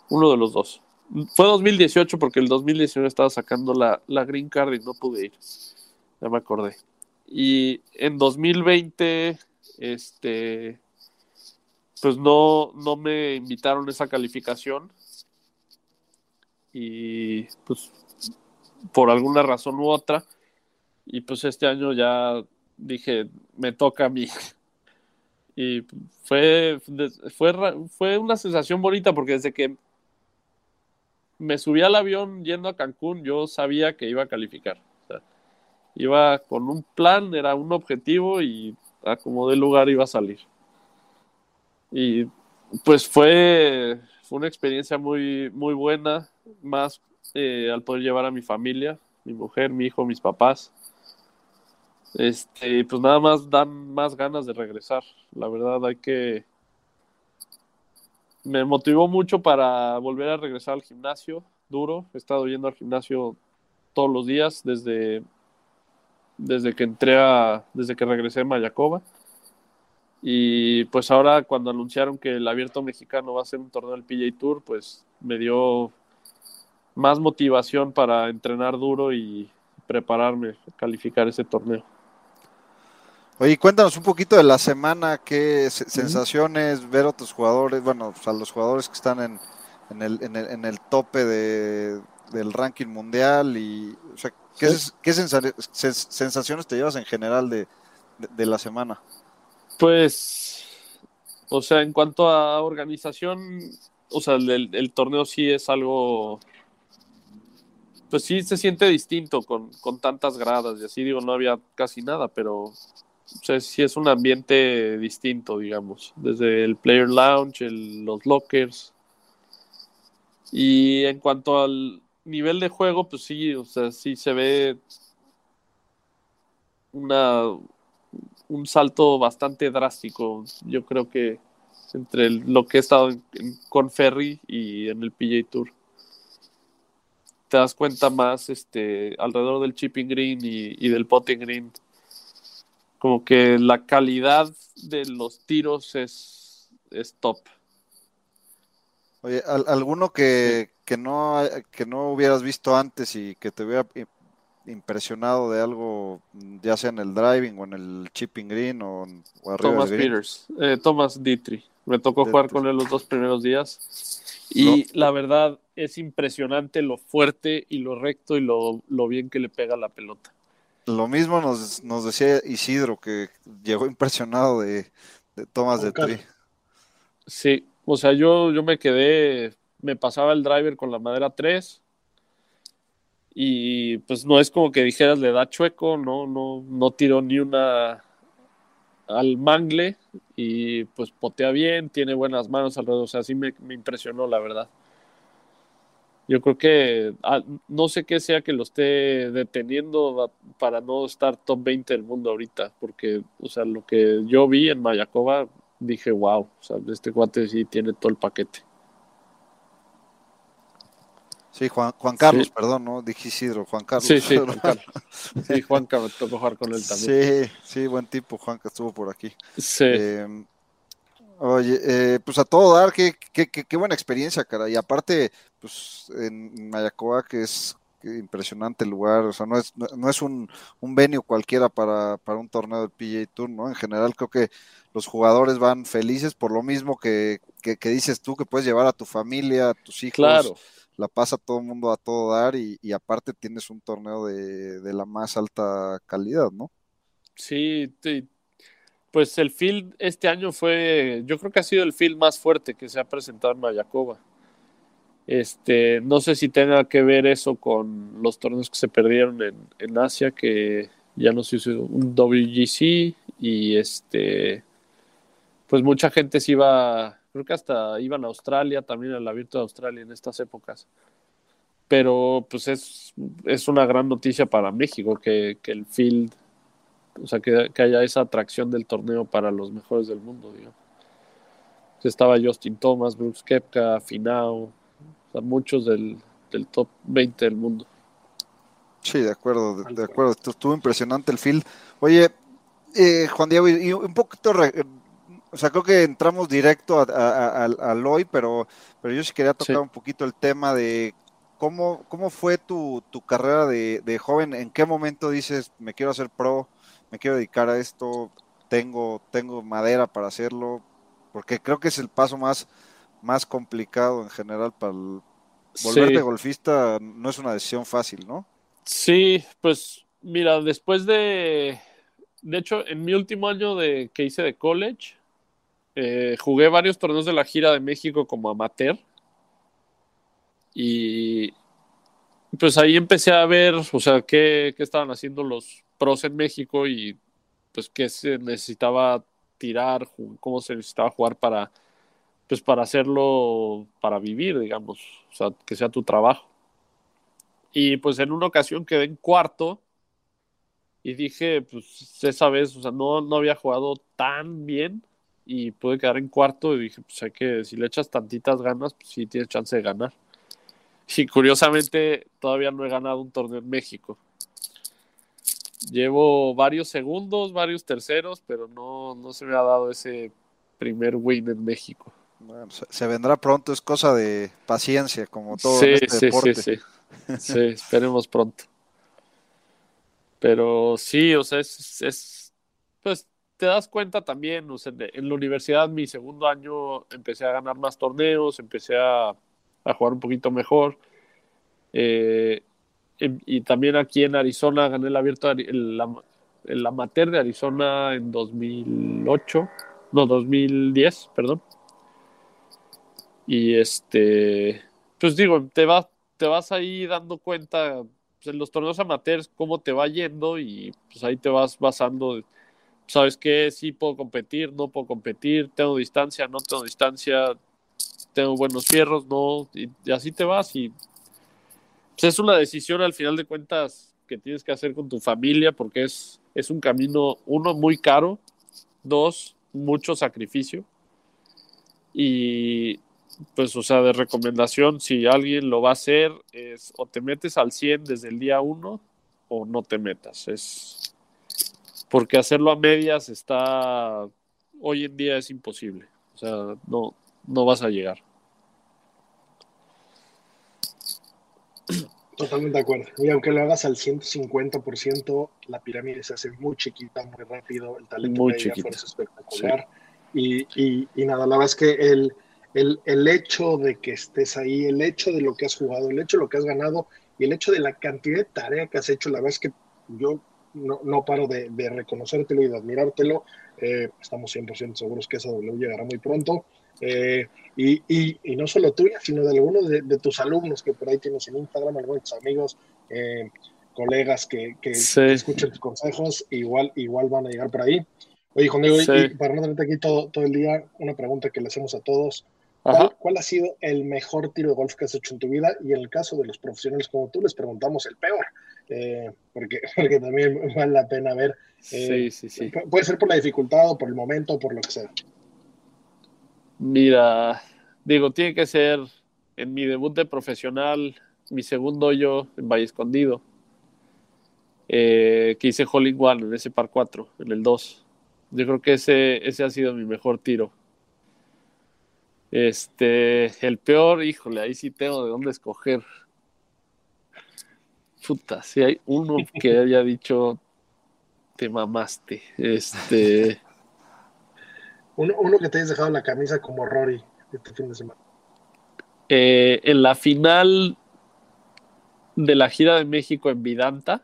Uno de los dos. Fue 2018 porque el 2019 estaba sacando la, la green card y no pude ir. Ya me acordé. Y en 2020, este, pues no, no me invitaron a esa calificación. Y pues por alguna razón u otra. Y pues este año ya dije, me toca a mí. <laughs> Y fue, fue, fue una sensación bonita porque desde que me subí al avión yendo a Cancún, yo sabía que iba a calificar. Iba con un plan, era un objetivo y a como de lugar iba a salir. Y pues fue, fue una experiencia muy, muy buena, más eh, al poder llevar a mi familia, mi mujer, mi hijo, mis papás. Este, pues nada más dan más ganas de regresar. La verdad hay que... Me motivó mucho para volver a regresar al gimnasio duro. He estado yendo al gimnasio todos los días desde, desde que entré a, desde que regresé a Mayacoba. Y pues ahora cuando anunciaron que el abierto mexicano va a ser un torneo del PJ Tour, pues me dio más motivación para entrenar duro y prepararme, calificar ese torneo. Oye, cuéntanos un poquito de la semana, qué se- sensaciones, ver a otros jugadores, bueno, pues, a los jugadores que están en, en, el, en, el, en el tope de, del ranking mundial y, o sea, ¿qué, Sí. sensaciones te llevas en general de, de, de la semana? Pues, o sea, en cuanto a organización, o sea, el, el torneo sí es algo, pues sí se siente distinto con, con tantas gradas y así digo, no había casi nada, pero o sea, sí es un ambiente distinto, digamos, desde el Player Lounge, el- los lockers, Y en cuanto al nivel de juego, pues sí, o sea, sí se ve una, un salto bastante drástico. Yo creo que entre lo que he estado con Ferry y en el PJ Tour. Te das cuenta más este, alrededor del chipping green y, y del potting green. Como que la calidad de los tiros es, es top. Oye, ¿alguno que, que, no, que no hubieras visto antes y que te hubiera impresionado de algo, ya sea en el driving o en el chipping green o, o arriba Thomas del green? Peters, eh, Thomas Dietrich. Me tocó jugar con él los dos primeros días. Y No. la verdad es impresionante lo fuerte y lo recto y lo, lo bien que le pega la pelota. Lo mismo nos, nos decía Isidro, que llegó impresionado de, de de Tri. Sí, o sea, yo, yo me quedé, me pasaba el driver con la madera 3 y pues no es como que dijeras le da chueco, no, no, no tiró ni una al mangle y pues potea bien, tiene buenas manos alrededor, o sea, sí me, me impresionó la verdad. Yo creo que ah, no sé qué sea que lo esté deteniendo para no estar top 20 del mundo ahorita, porque, o sea, lo que yo vi en Mayakoba, dije, wow, o sea, este cuate sí tiene todo el paquete. Sí, Juan, Juan Carlos, Sí. perdón, ¿no? Dije Isidro, Juan Carlos. Sí, sí, Juan Carlos. <laughs> Sí, Juanca me tocó jugar con él también. Sí, sí, buen tipo, Juan, que estuvo por aquí. Sí, Eh, oye, eh, pues a todo dar, qué, qué, qué, qué buena experiencia, cara. Y aparte, pues en Mayacoa, que es impresionante el lugar, o sea, no es, no, no es un, un venue cualquiera para, para un torneo del PGA Tour, ¿no? En general creo que los jugadores van felices por lo mismo que, que, que dices tú, que puedes llevar a tu familia, a tus hijos, claro. la pasa todo el mundo a todo dar y, y aparte tienes un torneo de, de la más alta calidad, ¿no? Sí, pues el field este año fue, yo creo que ha sido el field más fuerte que se ha presentado en Mayakoba. Este, no sé si tenga que ver eso con los torneos que se perdieron en, Asia, que ya no se hizo un WGC y este, pues mucha gente se iba, creo que hasta iban a Australia, también al abierto de Australia en estas épocas. Pero pues es, es una gran noticia para México que, el field o sea, que, que haya esa atracción del torneo para los mejores del mundo, digamos. Estaba Justin Thomas, Brooks Koepka, Finau, o sea, muchos del, del top 20 del mundo. Sí, de acuerdo, de, de acuerdo. Estu- Estuvo impresionante el field. Oye, eh, Juan Diego, y, un poquito, re- o sea, creo que entramos directo al- al hoy, pero, pero yo sí quería tocar Sí. un poquito el tema de cómo, cómo fue tu, tu carrera de, de joven, en qué momento dices, me quiero hacer pro, me quiero dedicar a esto, tengo, tengo madera para hacerlo, porque creo que es el paso más, más complicado en general para el- volverte Sí. golfista, no es una decisión fácil, ¿no? Sí, pues mira, después de, de hecho, en mi último año de que hice de college, eh, jugué varios torneos de la gira de México como amateur y pues ahí empecé a ver, o sea, qué, qué estaban haciendo los pros en México y pues qué se necesitaba tirar, cómo se necesitaba jugar para, pues para hacerlo, para vivir, digamos, o sea, que sea tu trabajo. Y pues en una ocasión quedé en cuarto y dije, pues esa vez, o sea, no, no había jugado tan bien y pude quedar en cuarto y dije, pues hay que, si le echas tantitas ganas, pues sí tienes chance de ganar. Y curiosamente todavía no he ganado un torneo en México. Llevo varios segundos, varios terceros, pero no, no se me ha dado ese primer win en México. Bueno, se, vendrá pronto, es cosa de paciencia, como todo sí, en este sí, deporte. sí, sí. <laughs> Sí, esperemos pronto. Pero sí, o sea, es, es- pues te das cuenta también, o sea, en la universidad mi segundo año empecé a ganar más torneos, empecé a, a jugar un poquito mejor. Eh, y, y también aquí en Arizona gané el abierto, el, el amateur de Arizona en 2008, no, 2010, perdón. Y este, pues digo, te vas, te vas ahí dando cuenta pues, en los torneos amateurs cómo te va yendo y pues ahí te vas basando, ¿sabes qué? Sí puedo competir, no puedo competir, tengo distancia, no tengo distancia, tengo buenos fierros, no, y, y así te vas y pues, es una decisión al final de cuentas que tienes que hacer con tu familia porque es, es un camino, uno, muy caro, dos, mucho sacrificio y pues, o sea, de recomendación, si alguien lo va a hacer, es o te metes al 100 desde el día uno o no te metas. Es porque hacerlo a medias está, hoy en día es imposible. O sea, no, no vas a llegar. Totalmente de acuerdo. Y aunque lo hagas al 150%, la pirámide se hace muy chiquita, muy rápido, el talento Muy de ella fuerza espectacular. Y, y, y nada, la verdad es que el, el, el hecho de que estés ahí, el hecho de lo que has jugado, el hecho de lo que has ganado y el hecho de la cantidad de tarea que has hecho, la verdad es que yo no, no paro de, de reconocértelo y de admirártelo. Eh, estamos 100% seguros que esa W llegará muy pronto. Eh, y, y, y, no solo tuya, sino de algunos de, de, tus alumnos que por ahí tienes en Instagram, algunos de tus amigos, eh, colegas que, que, Sí. escuchen tus consejos, igual, igual van a llegar por ahí. Oye, Juan Diego, Sí. y para no tenerte aquí todo, todo el día, una pregunta que le hacemos a todos. ¿Cuál, cuál ha sido el mejor tiro de golf que has hecho en tu vida? Y en el caso de los profesionales como tú, les preguntamos el peor, eh, porque, <laughs> porque también vale la pena ver. eh, Sí, sí, sí. pu- Puede ser por la dificultad o por el momento o por lo que sea. Mira, digo, tiene que ser en mi debut de profesional, mi segundo yo en Valle Escondido, eh, que hice Hole in One en ese par 4, en el 2. Yo creo que ese, ese ha sido mi mejor tiro. Este, el peor, híjole, ahí sí tengo de dónde escoger. Puta, si hay uno que <laughs> haya dicho, te mamaste. Este. <laughs> Uno, uno que te hayas dejado la camisa como Rory este fin de semana. Eh, en la final de la gira de México en Vidanta,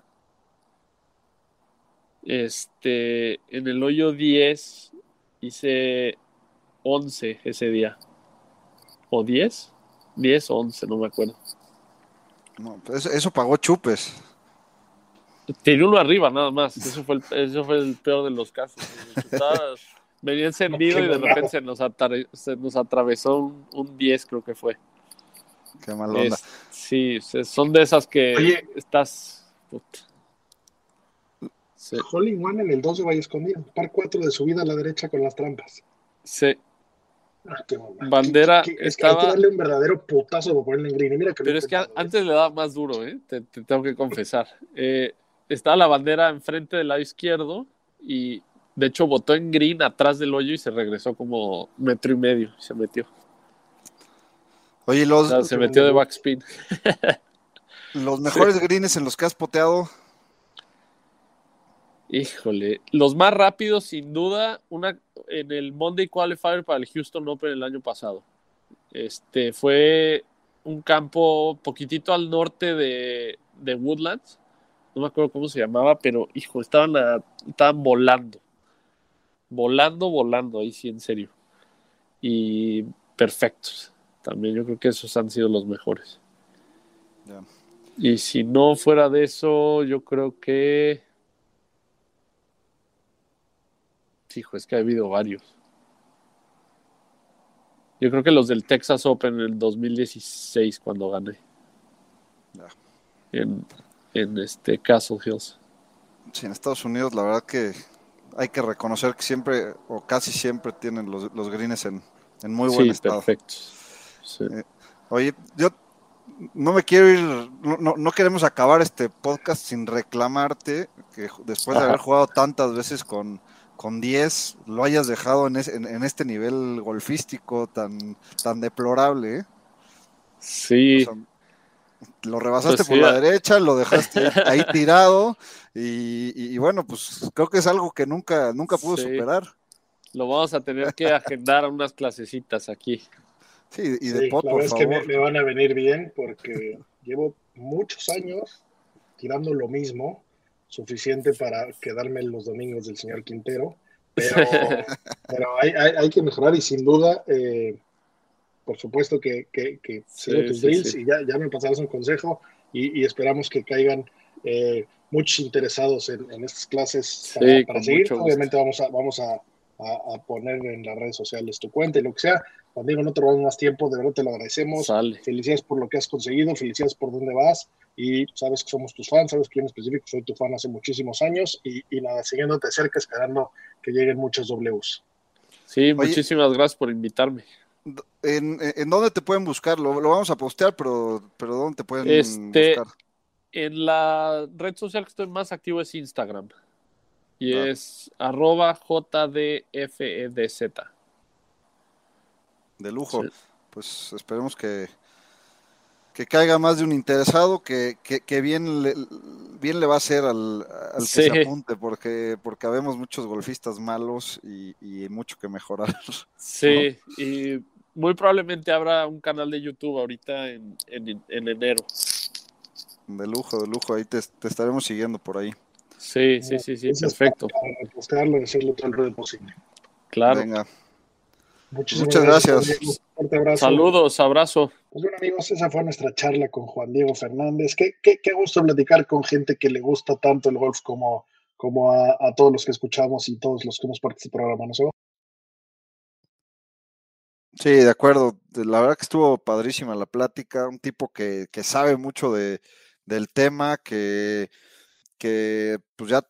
este, en el hoyo 10 hice 11 ese día. ¿O 10? 10 o 11, no me acuerdo. No, pues eso, eso pagó chupes. Tiré uno arriba nada más. Eso fue el, eso fue el peor de los casos. Estaba- <laughs> venía encendido y de repente se nos, atare- se nos atravesó un, un 10, creo que fue. Qué mal onda. Es- sí, son de esas que Oye. estás. puta. Sí, Hole in One en el 2 de Valle Escondido. Par 4 de subida a la derecha con las trampas. sí. Ah, qué. Bandera ¿Qué- qué- es que hay que estaba- darle un verdadero putazo para ponerle en green. Y mira que Pero es que antes le daba más duro, ¿eh? Te, te tengo que confesar. Eh, estaba la bandera enfrente del lado izquierdo y de hecho botó en green atrás del hoyo y se regresó como metro y medio y se metió. Oye, O los, sea, se metió de backspin. <laughs> los mejores greens en los que has poteado. Híjole, los más rápidos, sin duda, una en el Monday Qualifier para el Houston Open el año pasado. Este fue un campo poquitito al norte de, de Woodlands. No me acuerdo cómo se llamaba, pero hijo, estaban, a- estaban volando. Volando, volando, ahí sí, en serio. Y perfectos. También yo creo que esos han sido los mejores. Y si no fuera de eso, yo creo que. Hijo, es que ha habido varios. Yo creo que los del Texas Open en el 2016, cuando gané. Ya. En, en este Castle Hills. Sí, en Estados Unidos, la verdad que hay que reconocer que siempre, o casi siempre, tienen los, los greens en, en muy buen sí, estado. perfectos. Sí. Oye, yo no me quiero ir, no, no, no queremos acabar este podcast sin reclamarte que después de Ajá. haber jugado tantas veces con, con 10, lo hayas dejado en, ese- en, en este nivel golfístico tan, tan deplorable. ¿eh? Sí, O sea, lo rebasaste Pues por sí, la derecha, lo dejaste ahí <laughs> tirado y, y- y bueno, pues creo que es algo que nunca, nunca pudo Sí. superar. lo vamos a tener que agendar a unas clasecitas aquí. Sí, y de Sí, pot, la por es que me van a venir bien porque llevo muchos años tirando lo mismo, suficiente para quedarme los domingos del señor Quintero, pero, <laughs> pero hay, hay, hay que mejorar y sin duda, eh, por supuesto que, que, que Sí, sigo tus sí, drills sí. y ya, ya me pasarás un consejo y, y esperamos que caigan eh, muchos interesados en, en estas clases para, seguir. Obviamente vamos a, vamos a, a, poner en las redes sociales tu cuenta y lo que sea. Diego, no te robamos más tiempo, de verdad te lo agradecemos. Felicidades por lo que has conseguido, felicidades por dónde vas y sabes que somos tus fans, sabes que yo en específico soy tu fan hace muchísimos años y, nada, siguiéndote cerca, esperando que lleguen muchos Ws. Sí, muchísimas gracias por invitarme. ¿En, ¿En, dónde te pueden buscar? Lo, vamos a postear, pero, pero ¿dónz te pueden este, buscar? En la red social que estoy más activo es Instagram. Y ah. es arroba JDFEDZ. De lujo. Pues esperemos que, que caiga más de un interesado, que, que, bien, le, bien le va a hacer al, al que se apunte, porque, porque habemos muchos golfistas malos y, y mucho que mejorar. <laughs> Sí, y muy probablemente habrá un canal de YouTube ahorita en, en, enero. De lujo, de lujo, ahí te, te estaremos siguiendo por ahí. Sí, sí, sí, sí, perfecto. Para y hacerlo todo el posible. Claro. Venga. Muchas gracias. Saludos, abrazo. Pues bueno, amigos, esa fue nuestra charla con Juan Diego Fernández. Qué, qué, qué gusto platicar con gente que le gusta tanto el golf como, como a, a todos los que escuchamos y todos los que hemos participado del programa, ¿no se Sí, de acuerdo. La verdad que estuvo padrísima la plática. Un tipo que, que sabe mucho de, del tema, que, que pues ya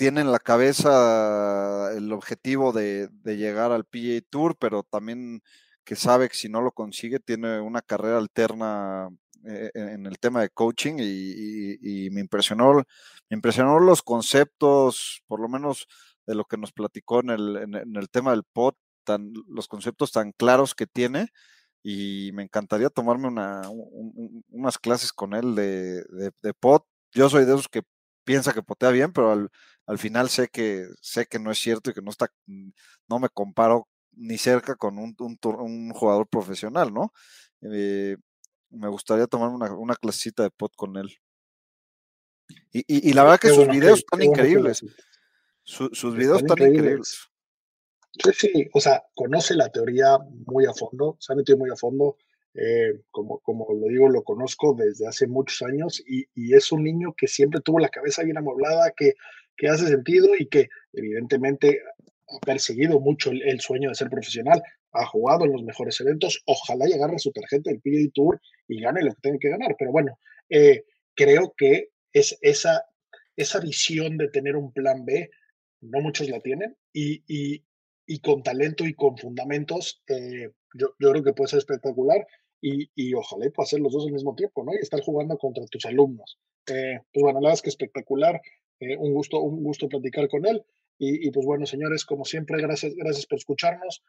tiene en la cabeza el objetivo de, llegar al PGA Tour, pero también que sabe que si no lo consigue, tiene una carrera alterna eh, en el tema de coaching y, me impresionó, me impresionó los conceptos, por lo menos de lo que nos platicó en el, en, el tema del pod, tan, los conceptos tan claros que tiene y me encantaría tomarme una, unas clases con él de, de, pod. Yo soy de esos que piensa que potea bien, pero al, al, final sé que, sé que no es cierto y que no está, no me comparo ni cerca con un, un, jugador profesional, ¿no? Eh, me gustaría tomar una, una clasita de pot con él. Y, y, la verdad que sus videos están increíbles. sus videos están increíbles. Sí, sí, o sea, conoce la teoría muy a fondo, se ha metido muy a fondo. Eh, como, como lo digo, lo conozco desde hace muchos años y, y, es un niño que siempre tuvo la cabeza bien amueblada, que, que hace sentido y que evidentemente ha perseguido mucho el, sueño de ser profesional, ha jugado en los mejores eventos, ojalá y agarre su tarjeta del PGA Tour y gane lo que tenga que ganar, pero bueno, eh, creo que es esa, esa visión de tener un plan B, no muchos la tienen y, y, y con talento y con fundamentos, eh, yo, yo, creo que puede ser espectacular y, y ojalá pueda hacer los dos al mismo tiempo, ¿no? Y estar jugando contra tus alumnos. Eh, pues bueno, la verdad es que espectacular, eh, un, gusto, un gusto platicar con él. Y, pues bueno, señores, como siempre, gracias, gracias por escucharnos.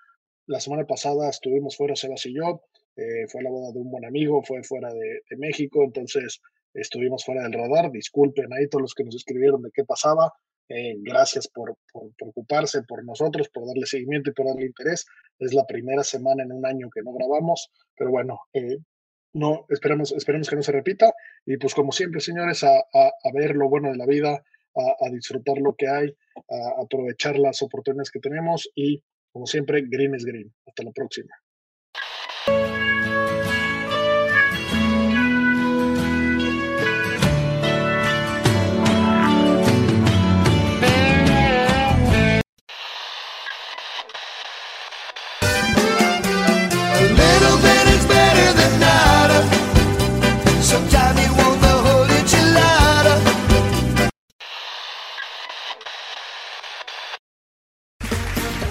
La semana pasada estuvimos fuera, Sebas y yo, eh, fue la boda de un buen amigo, fue fuera de, México, entonces estuvimos fuera del radar. Disculpen ahí todos los que nos escribieron de qué pasaba. Eh, gracias por, por, preocuparse por nosotros, por darle seguimiento y por darle interés. Es la primera semana en un año que no grabamos, pero bueno, no, esperemos, esperemos que no se repita. Y pues como siempre, señores, a, ver lo bueno de la vida, a, disfrutar lo que hay, a aprovechar las oportunidades que tenemos y como siempre, green is green. Hasta la próxima.